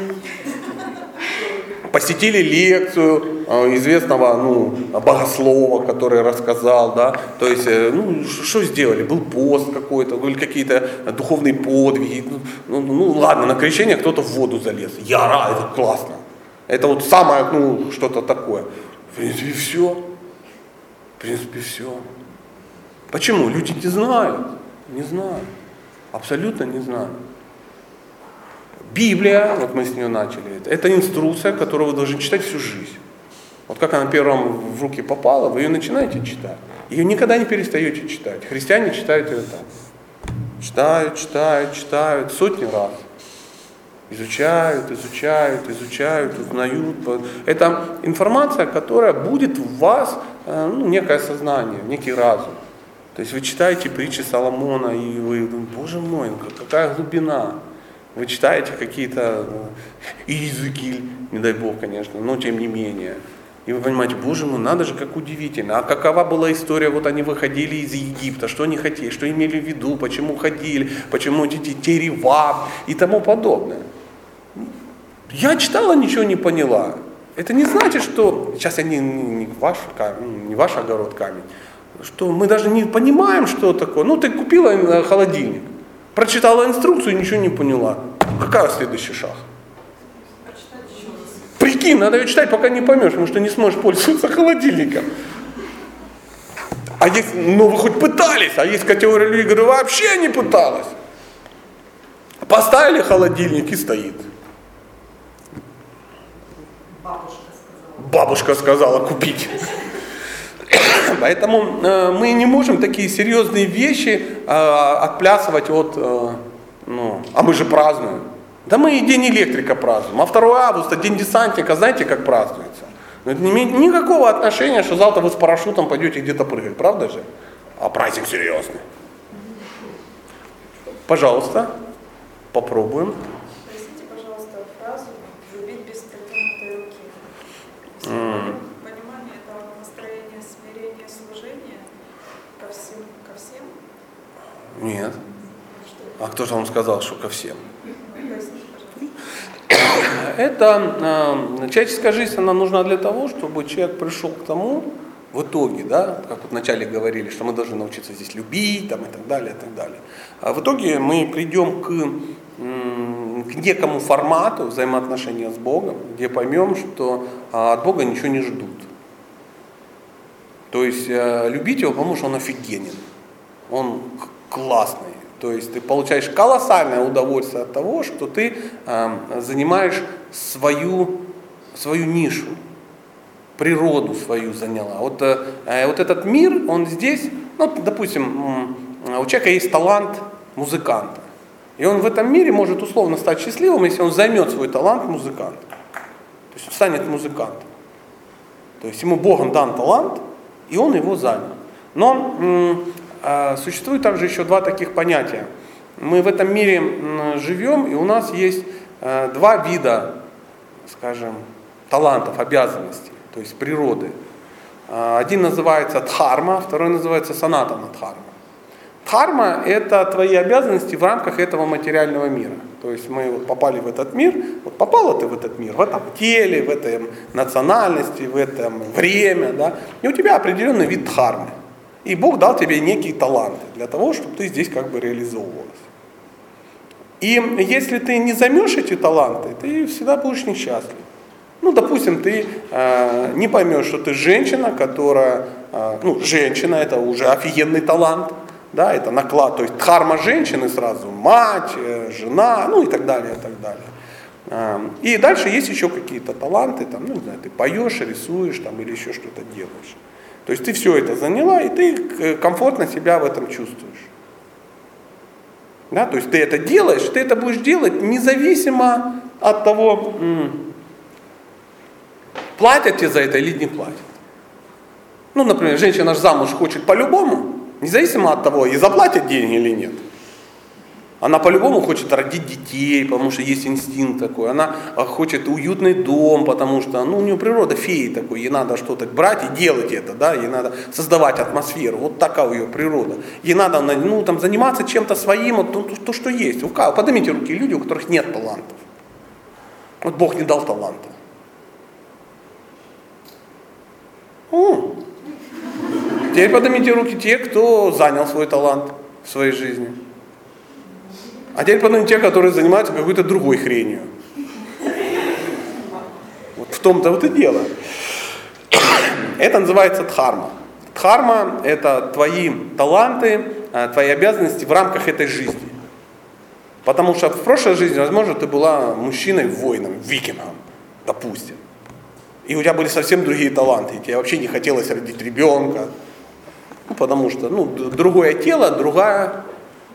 Посетили лекцию э, известного ну, богослова, который рассказал, да, то есть, э, ну, что сделали? Был пост какой-то, были какие-то духовные подвиги. Ну, ну, ну ладно, на крещение кто-то в воду залез. Я рад, это классно. Это вот самое, ну, что-то такое. В принципе, все. В принципе, все. Почему? Люди не знают. Не знают. Абсолютно не знают. Библия, вот мы с нее начали, это инструкция, которую вы должны читать всю жизнь. Вот как она первым в руки попала, вы ее начинаете читать. Ее никогда не перестаете читать. Христиане читают ее так. Читают, читают, читают сотни раз. Изучают, изучают, изучают, узнают. Это информация, которая будет в вас, э, ну, некое сознание, некий разум. То есть вы читаете притчи Соломона, и вы, боже мой, какая глубина. Вы читаете какие-то ну, языки, не дай бог, конечно, но тем не менее. И вы понимаете, боже мой, надо же, как удивительно. А какова была история, вот они выходили из Египта, что они хотели, что имели в виду, почему ходили, почему эти тереваб и тому подобное. Я читала, ничего не поняла. Это не значит, что, сейчас я не, не, ваш, не ваш огород камень, что мы даже не понимаем, что такое. Ну, ты купила холодильник, прочитала инструкцию и ничего не поняла. Какая следующий шаг? Прикинь, надо ее читать, пока не поймешь, потому что не сможешь пользоваться холодильником. А есть, ну вы хоть пытались, а есть категория людей, которые вообще не пыталась. Поставили холодильник и стоит. Бабушка сказала. Бабушка сказала купить. Поэтому э, мы не можем такие серьезные вещи э, отплясывать от, э, ну, а мы же празднуем. Да мы и День электрика празднуем, а 2 августа День десантника, знаете, как празднуется? Но это не имеет никакого отношения, что завтра вы с парашютом пойдете где-то прыгать, правда же? А праздник серьезный. Пожалуйста, попробуем. Поясните, пожалуйста, фразу «любить без протянутой руки». То есть, М. Понимание этого настроения, смирения, служения ко всем, ко всем. Нет. Что А кто же вам сказал, что ко всем? Это э, человеческая жизнь, она нужна для того, чтобы человек пришел к тому, в итоге, да, как вот вначале говорили, что мы должны научиться здесь любить там, и так далее, и так далее. А в итоге мы придем к, к некому формату взаимоотношения с Богом, где поймем, что а, от Бога ничего не ждут. То есть э, любить его, потому что он офигенен, он классный. То есть ты получаешь колоссальное удовольствие от того, что ты э, занимаешь свою, свою нишу, природу свою заняла. Вот, э, э, вот этот мир, он здесь, ну, допустим, у человека есть талант музыканта. И он в этом мире может условно стать счастливым, если он займет свой талант музыканта. То есть станет музыкантом. То есть ему Богом дан талант, и он его занял. Но существует также еще два таких понятия. Мы в этом мире живем, и у нас есть э, два вида, скажем, талантов, обязанностей, то есть природы. А, Один называется дхарма, второй называется санатана дхарма. Дхарма – это твои обязанности в рамках этого материального мира. То есть мы вот попали в этот мир, вот попала ты в этот мир, в этом теле, в этой национальности, в этом время, да, и у тебя определенный вид дхармы. И Бог дал тебе некие таланты для того, чтобы ты здесь как бы реализовывалась. И если ты не займешь эти таланты, ты всегда будешь несчастлив. Ну, допустим, ты э, не поймешь, что ты женщина, которая, э, ну, женщина это уже офигенный талант, да, это наклад, то есть дхарма женщины сразу, мать, э, жена, ну и так далее, и так далее. Э, и дальше есть еще какие-то таланты, там, ну, не знаю, ты поешь, рисуешь там, или еще что-то делаешь. То есть ты все это заняла, и ты э, комфортно себя в этом чувствуешь. Да, то есть ты это делаешь, ты это будешь делать независимо от того, платят тебе за это или не платят. Ну, например, женщина же замуж хочет по-любому, независимо от того, и заплатят деньги или нет. Она по-любому хочет родить детей, потому что есть инстинкт такой. Она а, хочет уютный дом, потому что ну, у нее природа феи такой. Ей надо что-то брать и делать это, да, ей надо создавать атмосферу. Вот такая у ее природа. Ей надо ну, там, заниматься чем-то своим, вот, то, то, что есть. Кого? Поднимите руки люди, у которых нет талантов. Вот Бог не дал таланта. О. Теперь поднимите руки те, кто занял свой талант в своей жизни. А теперь подумайте те, которые занимаются какой-то другой хренью. Вот в том-то вот и дело. Это называется дхарма. Дхарма – это твои таланты, э, твои обязанности в рамках этой жизни. Потому что в прошлой жизни, возможно, ты была мужчиной, воином, викингом, допустим. И у тебя были совсем другие таланты, и тебе вообще не хотелось родить ребенка. Ну, потому что ну, другое тело, другая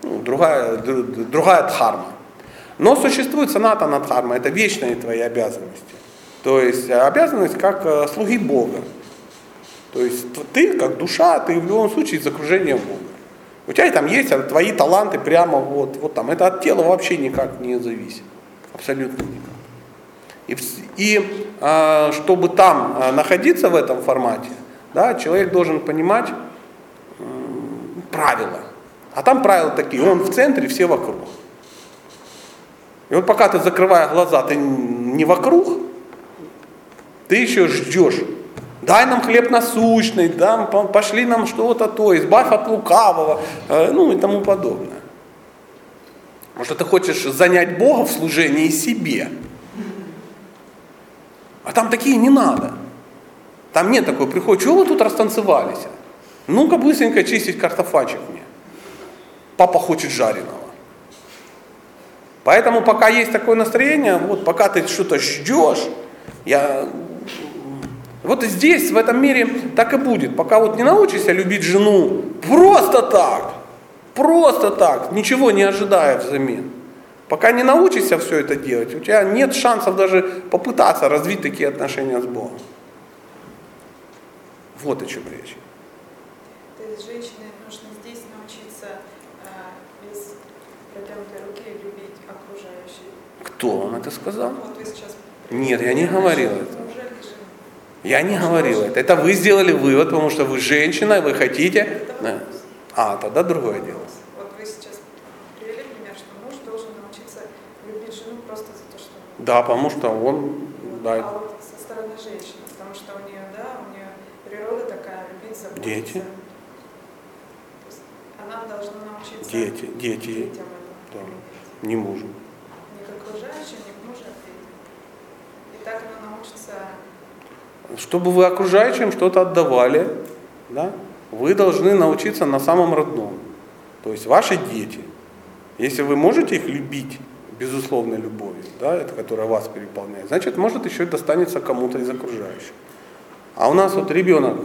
ну, другая, другая дхарма. Но существует санатана дхарма, это вечные твои обязанности. То есть э, обязанность как э, слуги Бога. То есть ты как душа, ты в любом случае из окружения Бога. У тебя там есть твои таланты прямо вот, вот там. Это от тела вообще никак не зависит. Абсолютно никак. И, и э, чтобы там находиться в этом формате, да, человек должен понимать э, правила. А там правила такие, он в центре, все вокруг. И вот пока ты, закрывая глаза, ты не вокруг, ты еще ждешь. Дай нам хлеб насущный, да, пошли нам что-то то, избавь от лукавого, э, ну и тому подобное. Может, ты хочешь занять Бога в служении себе. А там такие не надо. Там нет такой, приходит, чего вы тут растанцевались? Ну-ка быстренько чистить картофачик мне папа хочет жареного. Поэтому пока есть такое настроение, вот пока ты что-то ждешь, я... Вот здесь, в этом мире, так и будет. Пока вот не научишься любить жену просто так, просто так, ничего не ожидая взамен. Пока не научишься все это делать, у тебя нет шансов даже попытаться развить такие отношения с Богом. Вот о чем речь. То есть женщины нужно здесь научиться протянутой руки любить окружающих. Кто вам это сказал? Нет, я не говорил это. Я не говорил это. Это вы сделали вывод, потому что вы женщина, и вы хотите. Да. А, тогда другое дело. Вот вы сейчас привели пример, что муж должен научиться любить жену просто за то, что она. Да, потому что он, да, А вот со стороны женщины, потому что у нее, да, у нее природа такая, любить, заботиться. Дети. Она должна научиться дети, дети, детям это да. не мужу. Окружающим, не мужу, а. И так она научится Чтобы вы окружающим что-то отдавали, да, вы должны научиться на самом родном. То есть ваши дети. Если вы можете их любить безусловной любовью, да, это которая вас переполняет, значит, может еще достанется кому-то из окружающих. А у нас вот ребенок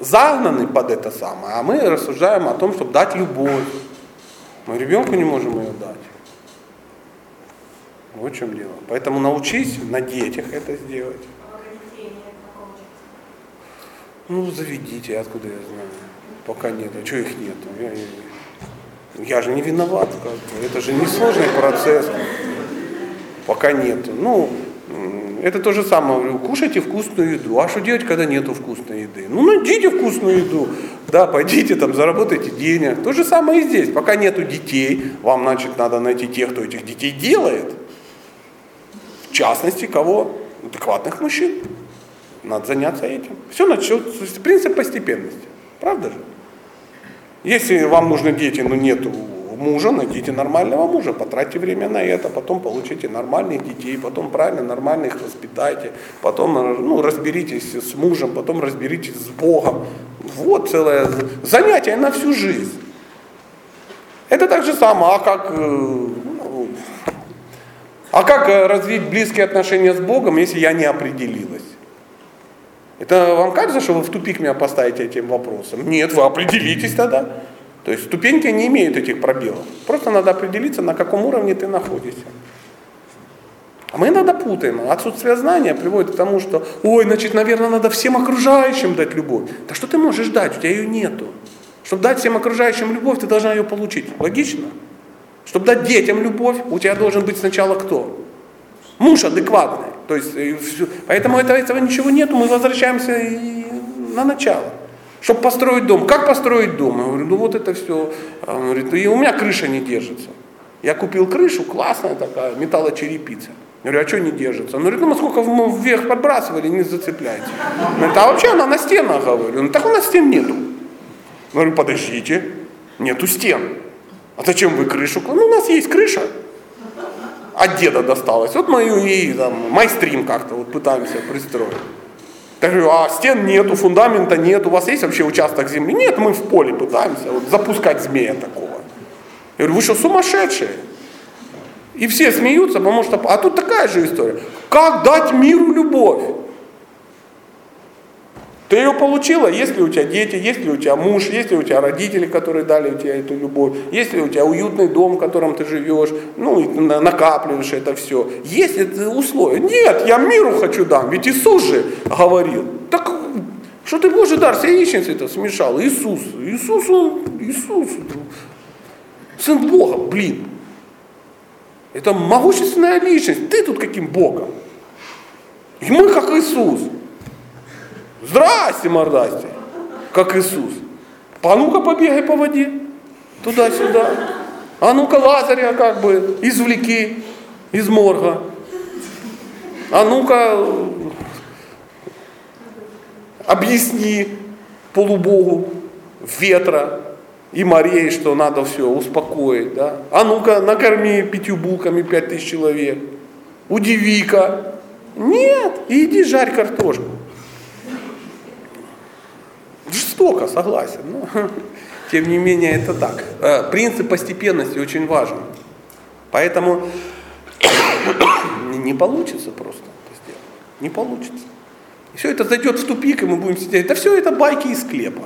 загнанный под это самое, а мы рассуждаем о том, чтобы дать любовь. Мы ребенку не можем ее дать. Вот в чем дело. Поэтому научись на детях это сделать. Ну, заведите, откуда я знаю. Пока нет. А что их нет? Я, я, я же не виноват. Как бы. Это же не сложный процесс. Пока нет. Ну, это то же самое. Кушайте вкусную еду. А что делать, когда нету вкусной еды? Ну, найдите вкусную еду. Да, пойдите там, заработайте денег. То же самое и здесь. Пока нету детей, вам, значит, надо найти тех, кто этих детей делает. Частности, кого? Адекватных мужчин. Надо заняться этим. Все начнется, принцип постепенности. Правда же? Если вам нужны дети, но нету мужа, найдите нормального мужа, потратьте время на это, потом получите нормальных детей, потом правильно, нормально их воспитайте, потом ну, разберитесь с мужем, потом разберитесь с Богом. Вот целое занятие на всю жизнь. Это так же самое, а как, э, а как э, развить близкие отношения с Богом, если я не определилась? Это вам кажется, что вы в тупик меня поставите этим вопросом? Нет, вы определитесь тогда. То есть ступеньки не имеют этих пробелов. Просто надо определиться, на каком уровне ты находишься. А мы иногда путаем. Отсутствие знания приводит к тому, что, ой, значит, наверное, надо всем окружающим дать любовь. Да что ты можешь дать? У тебя ее нету. Чтобы дать всем окружающим любовь, ты должна ее получить. Логично? Чтобы дать детям любовь, у тебя должен быть сначала кто? Муж адекватный. То есть, поэтому этого, этого ничего нету, мы возвращаемся и на начало. Чтобы построить дом. Как построить дом? Я говорю, ну вот это все. Он говорит, и у меня крыша не держится. Я купил крышу, классная такая, металлочерепица. Я говорю, а что не держится? Он говорит, ну мы сколько вверх подбрасывали, не зацепляется. Он говорит, а вообще она на стенах, говорю. Ну так у нас стен нету. Я говорю, подождите, нету стен. А зачем вы крышу? Ну у нас есть крыша. От деда досталось. Вот ее и там, майстрим как-то вот пытаемся пристроить. Я говорю, а стен нету, фундамента нет, у вас есть вообще участок земли? Нет, мы в поле пытаемся вот, запускать змея такого. Я говорю, вы что, сумасшедшие? И все смеются, потому что... А тут такая же история. Как дать миру любовь? Ты ее получила, есть ли у тебя дети, есть ли у тебя муж, есть ли у тебя родители, которые дали у тебя эту любовь, есть ли у тебя уютный дом, в котором ты живешь, ну, и накапливаешь это все. Есть ли условия? Нет, я миру хочу дам, ведь Иисус же говорил. Так что ты Божий дар с яичницей это смешал? Иисус, Иисус, он, Иисус, сын Бога, блин. Это могущественная личность. Ты тут каким Богом? И мы как Иисус. Здрасте, мордасте, как Иисус. А ну-ка побегай по воде, туда-сюда. А ну-ка Лазаря как бы извлеки из морга. А ну-ка объясни полубогу ветра и морей, что надо все успокоить. Да? А ну-ка накорми пятью булками пять тысяч человек. Удиви-ка. Нет, иди жарь картошку. Жестоко, согласен. Но, тем не менее, это так. Э, принцип постепенности очень важен. Поэтому не получится просто это сделать. Не получится. И все это зайдет в тупик, и мы будем сидеть. Да все это байки из склепа.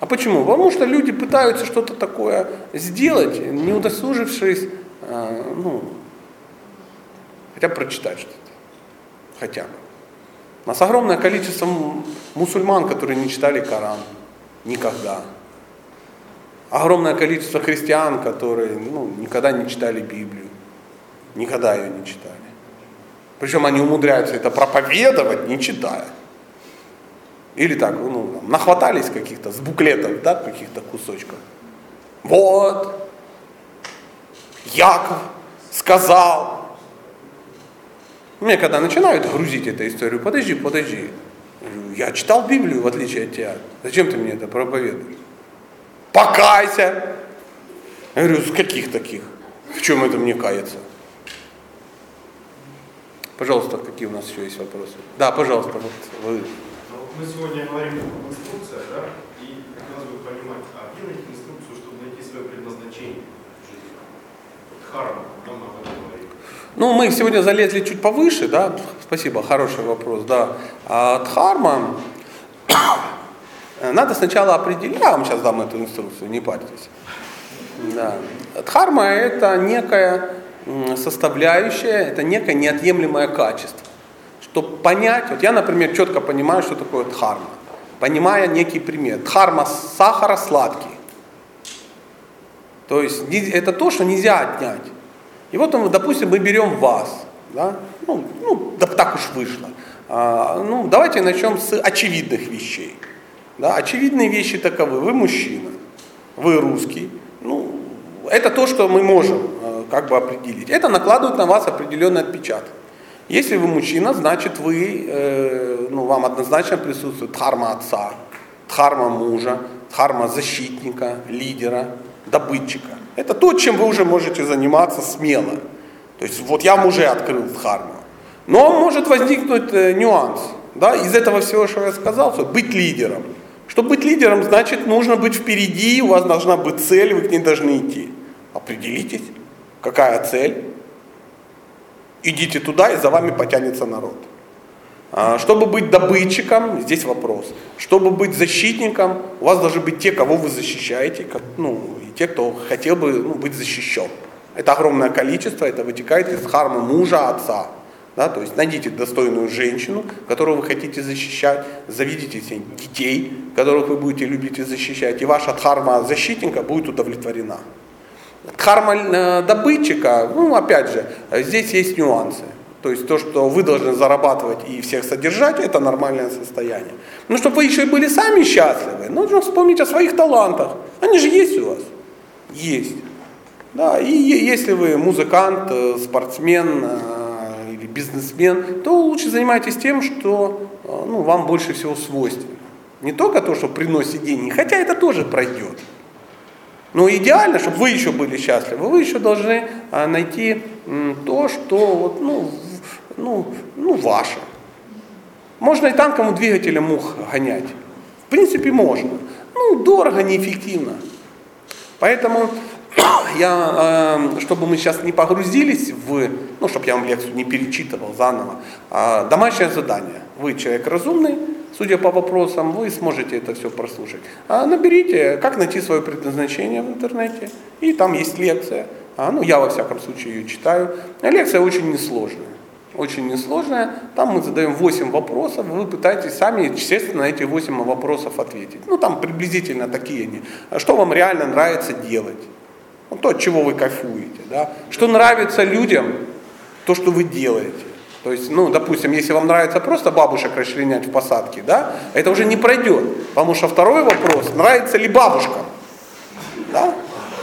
А почему? Потому что люди пытаются что-то такое сделать, не удосужившись, э, ну, хотя бы прочитать что-то. Хотя бы. У нас огромное количество мусульман, которые не читали Коран никогда. Огромное количество христиан, которые ну, никогда не читали Библию. Никогда ее не читали. Причем они умудряются это проповедовать, не читая. Или так, ну, нахватались каких-то с буклетов, да, каких-то кусочков. Вот, Яков сказал, мне когда начинают грузить эту историю, подожди, подожди, я читал Библию, в отличие от тебя. Зачем ты мне это проповедуешь? Покайся. Я говорю, с каких таких? В чем это мне каяться? Пожалуйста, какие у нас еще есть вопросы? Да, пожалуйста, вот вы. Ну, мы сегодня говорим об инструкциях, да? И хотелось бы понимать, а где найти инструкцию, чтобы найти свое предназначение в жизни? Этом говорим. Ну, мы сегодня залезли чуть повыше, да, спасибо, хороший вопрос, да. А дхарма, надо сначала определить, я вам сейчас дам эту инструкцию, не парьтесь. Да. Дхарма это некая составляющая, это некое неотъемлемое качество. Чтобы понять, вот я, например, четко понимаю, что такое дхарма, понимая некий пример. Дхарма сахара сладкий. То есть это то, что нельзя отнять. И вот, допустим, мы берем вас, да? ну, ну да, так уж вышло. А, ну, давайте начнем с очевидных вещей. Да? Очевидные вещи таковы. Вы мужчина, вы русский. Ну, это то, что мы можем э, как бы определить. Это накладывает на вас определенный отпечаток. Если вы мужчина, значит вы, э, ну, вам однозначно присутствует дхарма отца, дхарма мужа, дхарма защитника, лидера, добытчика. Это то, чем вы уже можете заниматься смело. То есть вот я уже открыл дхарму. Но может возникнуть э, нюанс. Да, из этого всего, что я сказал, что быть лидером. Чтобы быть лидером, значит, нужно быть впереди, у вас должна быть цель, вы к ней должны идти. Определитесь, какая цель. Идите туда, и за вами потянется народ. А, Чтобы быть добытчиком, здесь вопрос. Чтобы быть защитником, у вас должны быть те, кого вы защищаете, как, ну, и те, кто хотел бы ну, быть защищен. Это огромное количество, это вытекает из хармы мужа, отца. Да, то есть найдите достойную женщину, которую вы хотите защищать, заведите себе детей, которых вы будете любить и защищать, и ваша дхарма защитника будет удовлетворена. Дхарма э, добытчика, ну опять же, здесь есть нюансы. То есть то, что вы должны зарабатывать и всех содержать, это нормальное состояние. Но чтобы вы еще и были сами счастливы, нужно вспомнить о своих талантах. Они же есть у вас. Есть. Да, и если вы музыкант, э, спортсмен э, или бизнесмен, то лучше занимайтесь тем, что э, ну, вам больше всего свойственно. Не только то, что приносит деньги, хотя это тоже пройдет. Но идеально, чтобы вы еще были счастливы, вы еще должны найти то, что вот, ну, ну, ну, ваше. Можно и танковым двигателем мух гонять. В принципе, можно. Ну, дорого, неэффективно. Поэтому я, э, чтобы мы сейчас не погрузились в, ну, чтобы я вам лекцию не перечитывал заново, а, домашнее задание. Вы человек разумный, судя по вопросам, вы сможете это все прослушать. А наберите, как найти свое предназначение в интернете, и там есть лекция. А, ну, я во всяком случае ее читаю. Лекция очень несложная. Очень несложная. Там мы задаем 8 вопросов, вы пытаетесь сами, естественно, на эти 8 вопросов ответить. Ну, там приблизительно такие они. А Что вам реально нравится делать? Ну, то, от чего вы кайфуете. Да? Что нравится людям, то, что вы делаете. То есть, ну, допустим, если вам нравится просто бабушек расчленять в посадке, да, это уже не пройдет. Потому что второй вопрос, нравится ли бабушкам? Да?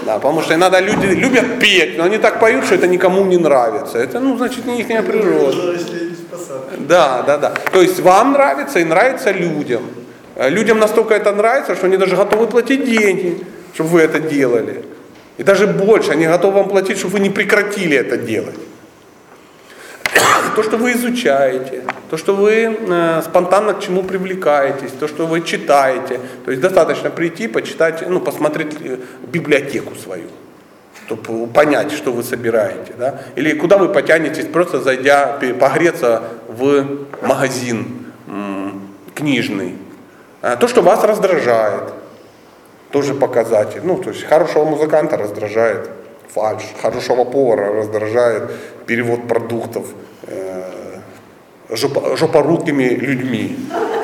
Да, потому что иногда люди любят петь, но они так поют, что это никому не нравится. Это, ну, значит, не их природа. Да, да, да. То есть вам нравится и нравится людям. Э, Людям настолько это нравится, что они даже готовы платить деньги, чтобы вы это делали. И даже больше, они готовы вам платить, чтобы вы не прекратили это делать. То, что вы изучаете, то, что вы э, спонтанно к чему привлекаетесь, то, что вы читаете. То есть достаточно прийти, почитать, ну, посмотреть э, библиотеку свою, чтобы понять, что вы собираете. Да? Или куда вы потянетесь, просто зайдя, погреться в магазин книжный. А То, что вас раздражает, тоже показатель. Ну, то есть хорошего музыканта раздражает фальш, хорошего повара раздражает перевод продуктов э, жопорукими людьми.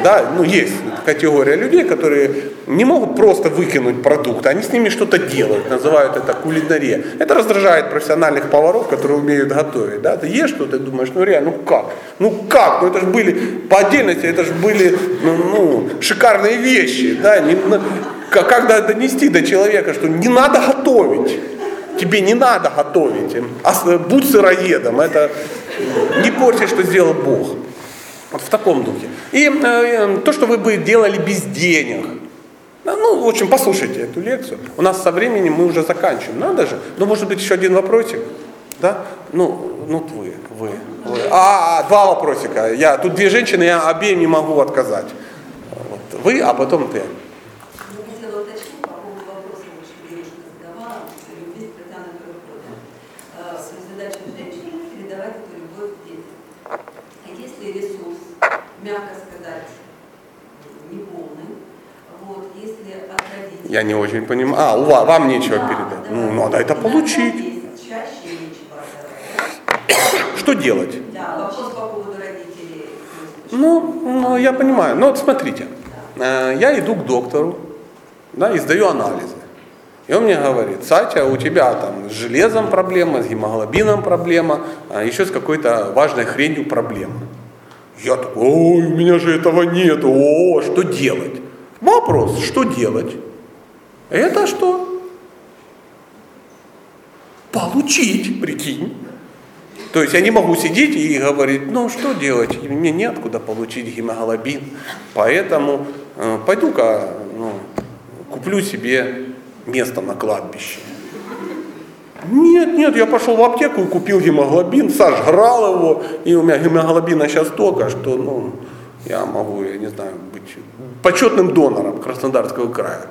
Да, ну есть категория людей, которые не могут просто выкинуть продукты, они с ними что-то делают, называют это кулинария. Это раздражает профессиональных поваров, которые умеют готовить. Да? Ты ешь что-то думаешь, ну реально, ну как? Ну как? Ну это же были, по отдельности, это же были ну, ну, шикарные вещи. Да? Не- ну, как, донести до человека, что не надо готовить. Тебе не надо готовить. Будь сыроедом. Это не порти, что сделал Бог. Вот в таком духе. И э, то, что вы бы делали без денег. Ну, в общем, послушайте эту лекцию. У нас со временем мы уже заканчиваем. Надо же. Ну, может быть, еще один вопросик. Да? Ну, ну вы, вы, вы. А, а, два вопросика. Я, тут две женщины, я обеим не могу отказать. Вот вы, а потом ты. Я хотела уточнить по поводу вопроса, что девушка задавала, что любви с протянутой рукой. да. Э, то есть Задача женщины – передавать эту любовь детям. А если ресурс, мягко сказать, неполный, вот, если от родителей... Я не очень понимаю. А, у вас, вам нечего Да, передать. да. Ну, надо это получить. Чаще нечего отдавать. Что делать? Да, вопрос по поводу родителей. Ну, ну, я понимаю. Ну, вот смотрите. Э, Я иду к доктору, да, и сдаю анализы. И он мне говорит, Сатя, у тебя там с железом проблема, с гемоглобином проблема, а еще с какой-то важной хренью проблема. Я такой, ой, у меня же этого нет, о, что делать? Вопрос, что делать? Это что? Получить, прикинь. То есть я не могу сидеть и говорить, ну что делать, мне неоткуда получить гемоглобин, поэтому э, пойду-ка ну, куплю себе место на кладбище. Нет, нет, я пошел в аптеку и купил гемоглобин, сожрал его, и у меня гемоглобина сейчас столько, что ну, я могу, я не знаю, быть почетным донором Краснодарского края.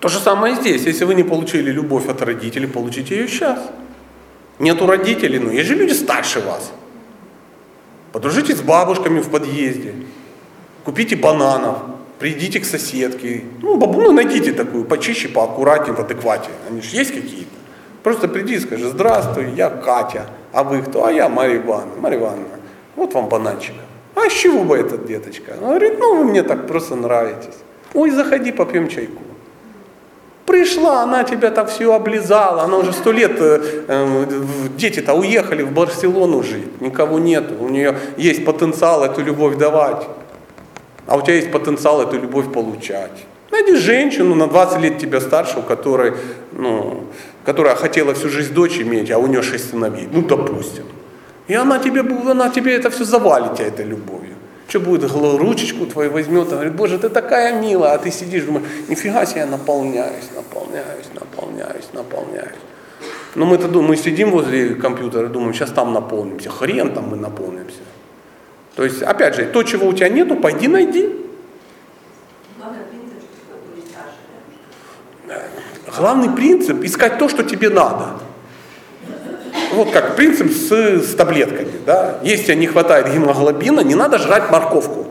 То же самое здесь. Если вы не получили любовь от родителей, получите ее сейчас. Нету родителей, но есть же люди старше вас. Подружитесь с бабушками в подъезде. Купите бананов. Придите к соседке. Ну, бабу, ну, найдите такую, почище, поаккуратнее, в адеквате. Они же есть какие-то. Просто приди и скажи, здравствуй, я Катя. А вы кто? А я Марья Ивановна. Марья Ивановна, вот вам бананчик. А с чего бы этот деточка? Он говорит, ну вы мне так просто нравитесь. Ой, заходи, попьем чайку. Пришла, она тебя так все облизала, она уже сто лет, э, э, дети-то уехали в Барселону жить, никого нет, у нее есть потенциал эту любовь давать, а у тебя есть потенциал эту любовь получать. Найди женщину на 20 лет тебя старше, у которой, ну, которая хотела всю жизнь дочь иметь, а у нее 6 сыновей, ну допустим. И она тебе, она тебе это все завалит, тебя этой любовью. Что будет, ручечку твою возьмет, и говорит, боже, ты такая милая, а ты сидишь, думаешь, нифига себе, я наполняюсь, наполняюсь, наполняюсь, наполняюсь. Но мы-то думаем, мы сидим возле компьютера и думаем, сейчас там наполнимся, хрен там мы наполнимся. То есть, опять же, то, чего у тебя нету, пойди найди. Главный принцип, искать то, что тебе надо. Вот как принцип с, с таблетками. Да? Если не хватает гемоглобина, не надо жрать морковку,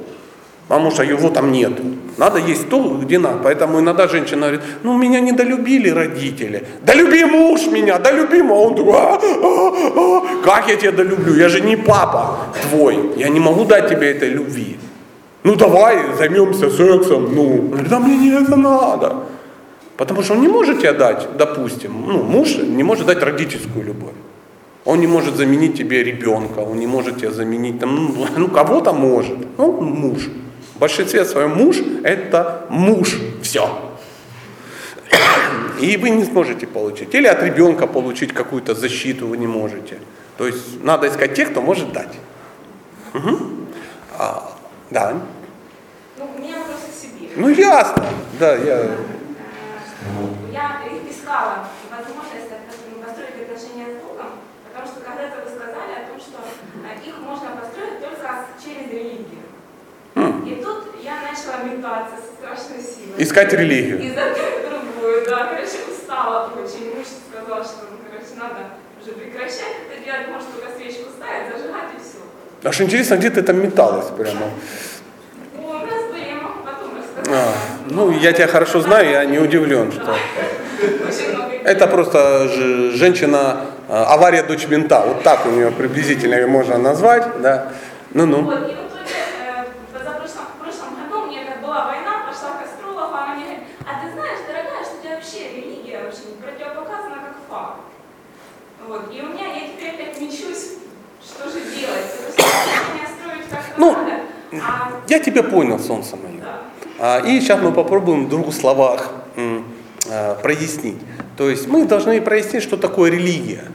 потому что его там нет. Надо есть то, где надо. Поэтому иногда женщина говорит, ну меня недолюбили родители. Да люби муж меня, да люби, а он такой, а, а, а, как я тебя долюблю, я же не папа твой, я не могу дать тебе этой любви. Ну давай займемся сексом, ну, Он да мне не это надо. Потому что он не может тебе дать, допустим, ну, муж не может дать родительскую любовь. Он не может заменить тебе ребенка, он не может тебе заменить, там, ну, ну кого-то может, ну, муж. В большинстве своем муж – это муж, все. И вы не сможете получить. Или от ребенка получить какую-то защиту вы не можете. То есть надо искать тех, кто может дать. Угу. А, да. Ну, у меня вопрос к себе. Ну ясно. Да, я. Я искала возможность построить отношения с Богом, потому что когда-то вы сказали о том, что э, их можно построить только через религию. М. И тут я начала метаться со страшной силой. Искать религию. Одной в другую, да. Короче, устала очень. Муж сказал, что, ну, короче, надо уже прекращать это делать, может, только свечку ставить, зажигать и все. Аж интересно, где ты там металась прямо. А, ну, я тебя хорошо знаю, я не удивлен, что это просто женщина, а, авария дочь мента, вот так у нее приблизительно ее можно назвать, да. Ну-ну. Вот, и в итоге, э, в позапрошлом в прошлом году мне как была война, пошла к астрологу, она мне говорит, а ты знаешь, дорогая, что у тебя вообще религия вообще противопоказана как факт. Вот, и у меня, я теперь опять мечусь, что же делать? То есть, меня строить как Ну, Я тебя понял, солнце мое. А, И сейчас мы попробуем в двух словах а, прояснить. То есть мы должны прояснить, что такое религия.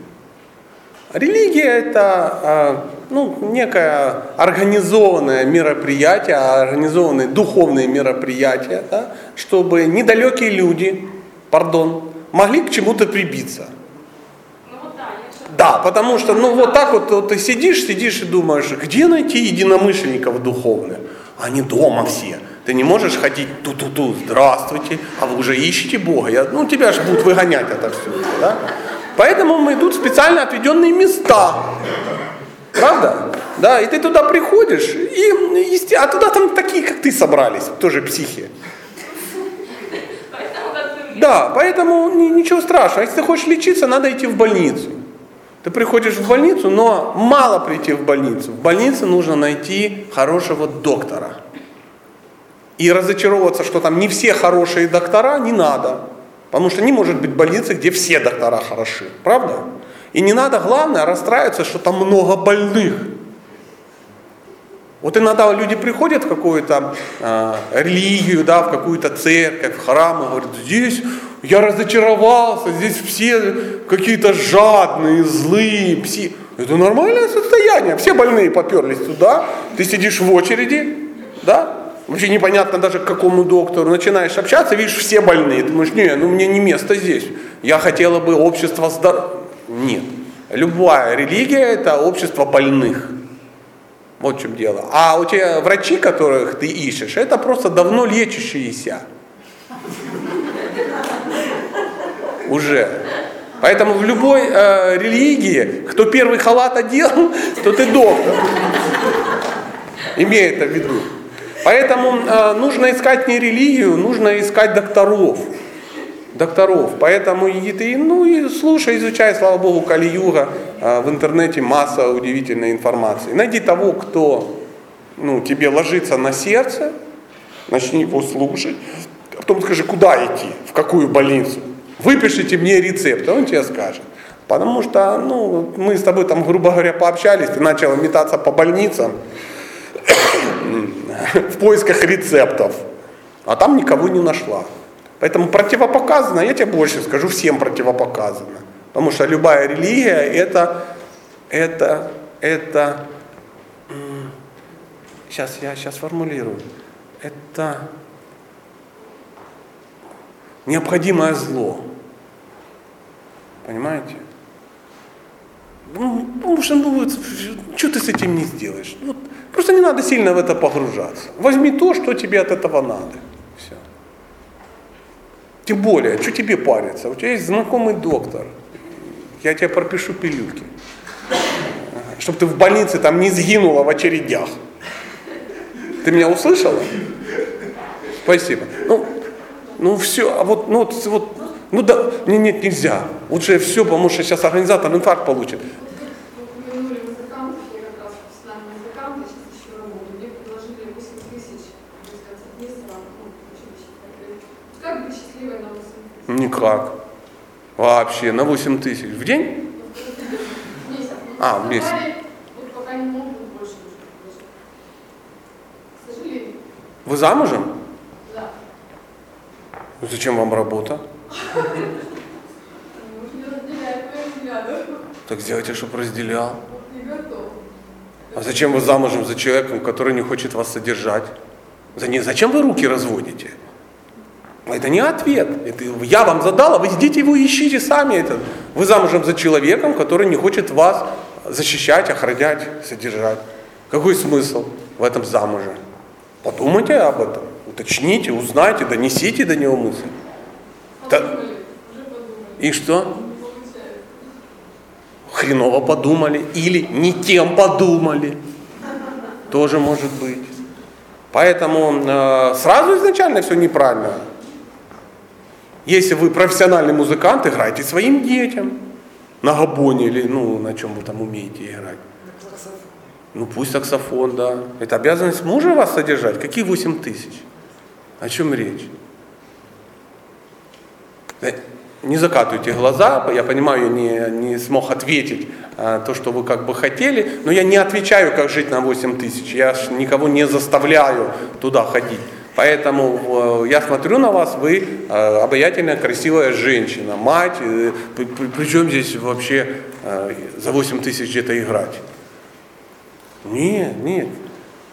Религия это а, ну, некое организованное мероприятие, организованные духовные мероприятия, да, чтобы недалекие люди, пардон, могли к чему-то прибиться. Да, потому что, ну вот так вот, вот ты сидишь, сидишь и думаешь, где найти единомышленников духовных? Они дома все. Ты не можешь ходить ту-ту-ту, здравствуйте, а вы уже ищете Бога. Я, ну тебя же будут выгонять отовсюду, да? Поэтому мы идут в специально отведенные места. Правда? Да, и ты туда приходишь, и, а туда там такие, как ты, собрались, тоже психи. Да, поэтому ни- ничего страшного. Если ты хочешь лечиться, надо идти в больницу. Ты приходишь в больницу, но мало прийти в больницу. В больнице нужно найти хорошего доктора. И разочаровываться, что там не все хорошие доктора, не надо. Потому что не может быть больницы, где все доктора хороши. Правда? И не надо, главное, расстраиваться, что там много больных. Вот иногда люди приходят в какую-то э, религию, да, в какую-то церковь, в храм, и говорят, здесь я разочаровался, здесь все какие-то жадные, злые, пси. Это нормальное состояние. Все больные поперлись туда, ты сидишь в очереди, да? Вообще непонятно даже к какому доктору. Начинаешь общаться, видишь, все больные. Думаешь, не, ну мне не место здесь. Я хотела бы общество здоровья. Нет. Любая религия это общество больных. Вот в чем дело. А у тебя врачи, которых ты ищешь, это просто давно лечащиеся. Уже. Поэтому в любой э, религии, кто первый халат одел, то ты доктор. Имея это в виду. Поэтому э, нужно искать не религию, нужно искать докторов. Докторов. Поэтому и ты, ну и слушай, изучай, слава богу, Кали-Юга. Э, в интернете масса удивительной информации. Найди того, кто ну, тебе ложится на сердце, начни его слушать, а потом скажи, куда идти, в какую больницу. Выпишите мне рецепт, он тебе скажет. Потому что ну, мы с тобой там, грубо говоря, пообщались, ты начал метаться по больницам в поисках рецептов, а там никого не нашла. Поэтому противопоказано, я тебе больше скажу, всем противопоказано. Потому что любая религия это, это, это, сейчас я сейчас формулирую, это необходимое зло. Понимаете? Ну, что, ну, что ты с этим не сделаешь? Вот, просто не надо сильно в это погружаться. Возьми то, что тебе от этого надо. Все. Тем более, что тебе париться? У тебя есть знакомый доктор. Я тебе пропишу пилюльки. Чтобы ты в больнице там не сгинула в очередях. Ты меня услышала? Спасибо. Ну, ну все, а вот, ну, вот, вот ну да, не, нет, нельзя. Лучше все, потому что сейчас организатор инфаркт получит. Упомянули музыкантов, я как раз профессиональный музыкант, я сейчас ищу работу. Мне предложили 8 тысяч, то есть от месяца, училище. Как быть счастливой на 8 тысяч? Никак. Вообще, на 8 тысяч. В день? А, в месяц. Вы замужем? да. Зачем вам работа? Так сделайте, чтобы разделял. А зачем вы замужем за человеком, который не хочет вас содержать? Зачем вы руки разводите? Это не ответ. Это я вам задал, а вы идите его ищите сами. Это. Вы замужем за человеком, который не хочет вас защищать, охранять, содержать. Какой смысл в этом замуже? Подумайте об этом, уточните, узнайте, донесите до него мысль. Подумали. И что? Хреново подумали или не тем подумали. Тоже может быть. Поэтому э, сразу изначально все неправильно. Если вы профессиональный музыкант, играйте своим детям. На габоне или ну, на чем вы там умеете играть. Ну пусть саксофон, да. Это обязанность мужа вас содержать. Какие 8 тысяч? О чем речь? Э, Не закатывайте глаза, я понимаю, я не, не смог ответить а, то, что вы как бы хотели, но я не отвечаю, как жить на 8 тысяч, я ж никого не заставляю туда ходить. Поэтому э, я смотрю на вас, вы э, обаятельная, красивая женщина, мать, э, при- при- причем здесь вообще э, за 8 тысяч где-то играть? Нет, нет,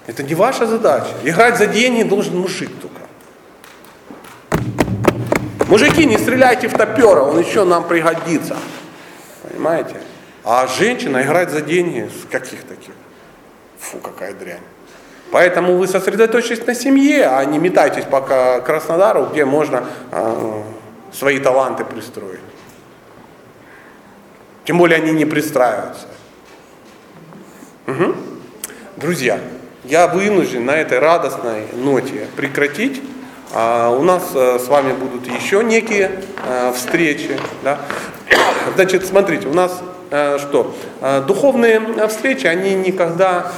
это не ваша задача. Играть за деньги должен мужик только. Мужики, не стреляйте в топера, он еще нам пригодится. Понимаете? А женщина играть за деньги, каких таких? Фу, какая дрянь. Поэтому вы сосредоточьтесь на семье, а не метайтесь по Краснодару, где можно э, свои таланты пристроить. Тем более они не пристраиваются. Мгм. Друзья, я вынужден на этой радостной ноте прекратить. А, у нас э, с вами будут еще некие э, встречи. Да? Значит, смотрите, у нас э, что? Духовные встречи, они никогда,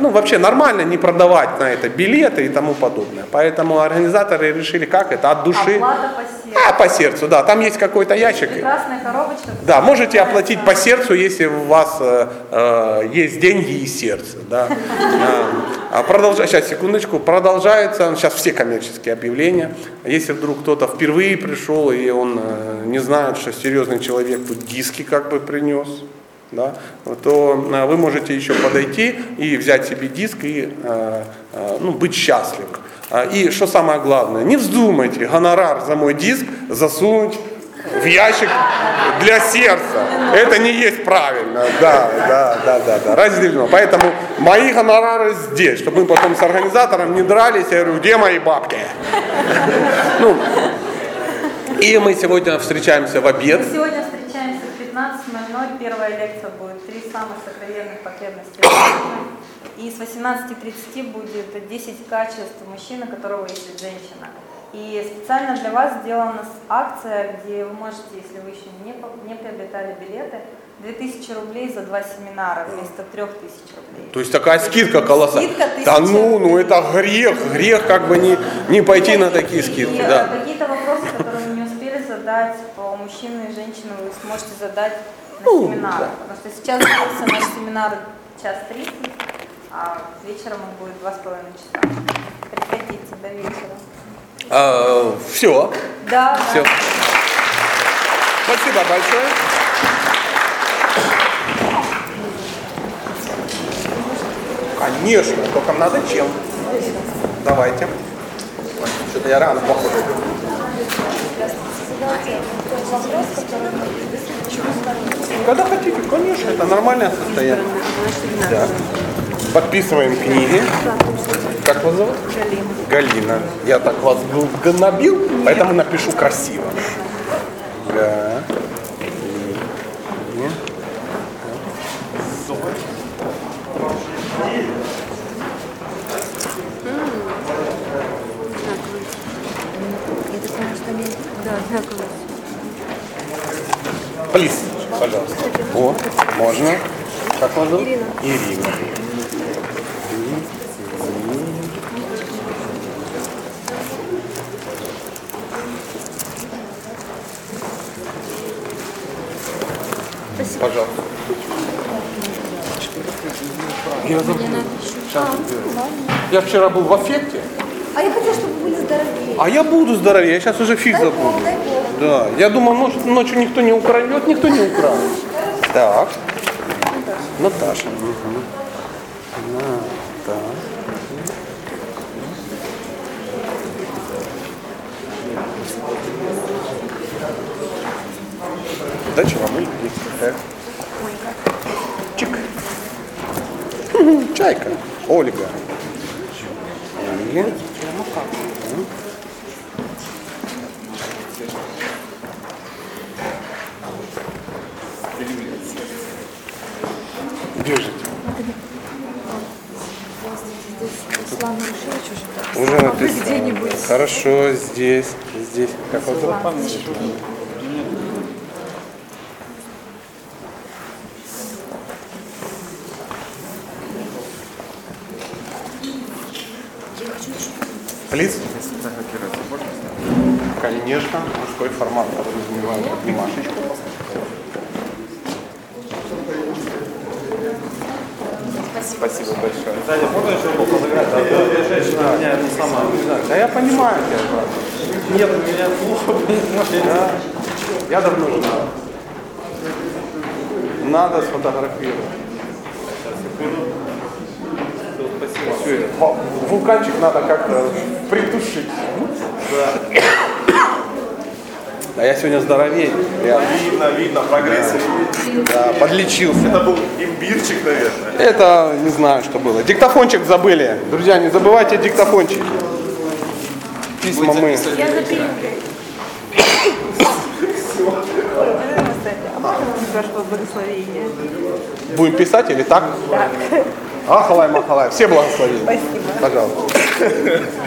ну вообще нормально не продавать на это билеты и тому подобное. Поэтому организаторы решили, как это, от души. Оплата по сердцу. А, по сердцу, да, там есть какой-то ящик. Красная коробочка. Да, можете оплатить по сердцу, если у вас э, есть деньги и сердце. Да. А продолжа- сейчас, секундочку, продолжается, сейчас все коммерческие объявления. Если вдруг кто-то впервые пришел, и он э, не знает, что серьезный человек тут диски как бы принес, да, то э, вы можете еще подойти и взять себе диск и э, ну, быть счастливым. А, И что самое главное, не вздумайте гонорар за мой диск засунуть в ящик для сердца. Это не есть правильно. Да, да, да, да, да. Разделено. Поэтому мои гонорары здесь, чтобы мы потом с организатором не дрались. Я говорю, где мои бабки? Ну, и мы сегодня встречаемся в обед. Мы сегодня встречаемся в 15.00. Первая лекция будет «Три самых сокровенных потребности мужчины». И с 18.30 будет 10 качеств мужчины, которого ищет женщина. И специально для вас сделана акция, где вы можете, если вы еще не, не приобретали билеты, 2000 рублей за два семинара вместо 3000 рублей. То есть такая скидка колоссальная. Скидка Да ну, ну это грех, грех как бы не, не пойти на такие скидки. И, Да. Какие-то вопросы, которые вы не успели задать по мужчину и женщину, вы сможете задать на Ну, семинарах. да. Потому что сейчас длится наш семинар час 30, а вечером он будет два с половиной часа. Приходите до вечера. Все. Да, Все. да. Спасибо большое. Конечно, только надо чем. Давайте. Что-то я рано походу. Когда хотите, конечно, это нормальное состояние. Да. Подписываем книги. Как вас зовут? Галина. Галина. Я так вас г- гнобил, поэтому напишу красиво. Да. Галина. Плиз, пожалуйста. О, можно. Как вас зовут? Ирина. Ирина. Пожалуйста. Я забыл. Сейчас сделаю. Я вчера был в аффекте, А я хотела, чтобы вы были здоровее. а я буду здоровее, я сейчас уже фиг забуду. Да, я думал, ночь- ночью никто не украдет, никто не украл. Так. Наташа. Мгм. Ната. Дача вам или. Чик. Чайка. Ольга. И- Держите. Уже написано. Хорошо, здесь, здесь. Как вас зовут? Плиз? Конечно, мужской формат подразумевает обнимашечку. Спасибо большое. Саня, можно еще руку подыграть? А то женщина меня это самое... Да я понимаю тебя, брат. Нет, у меня плохо? Да. Я давно женат. Надо сфотографировать. Спасибо. Вулканчик надо как-то притушить. Да. А я сегодня здоровее. Я Видно, видно, прогресс. да, подлечился. Это был имбирчик, наверное. Это не знаю, что было. Диктофончик забыли. Друзья, не забывайте диктофончик. Письма мы. Я? Будем писать или так? Так. Ахалай, махалай. Все благословения. Спасибо. Пожалуйста.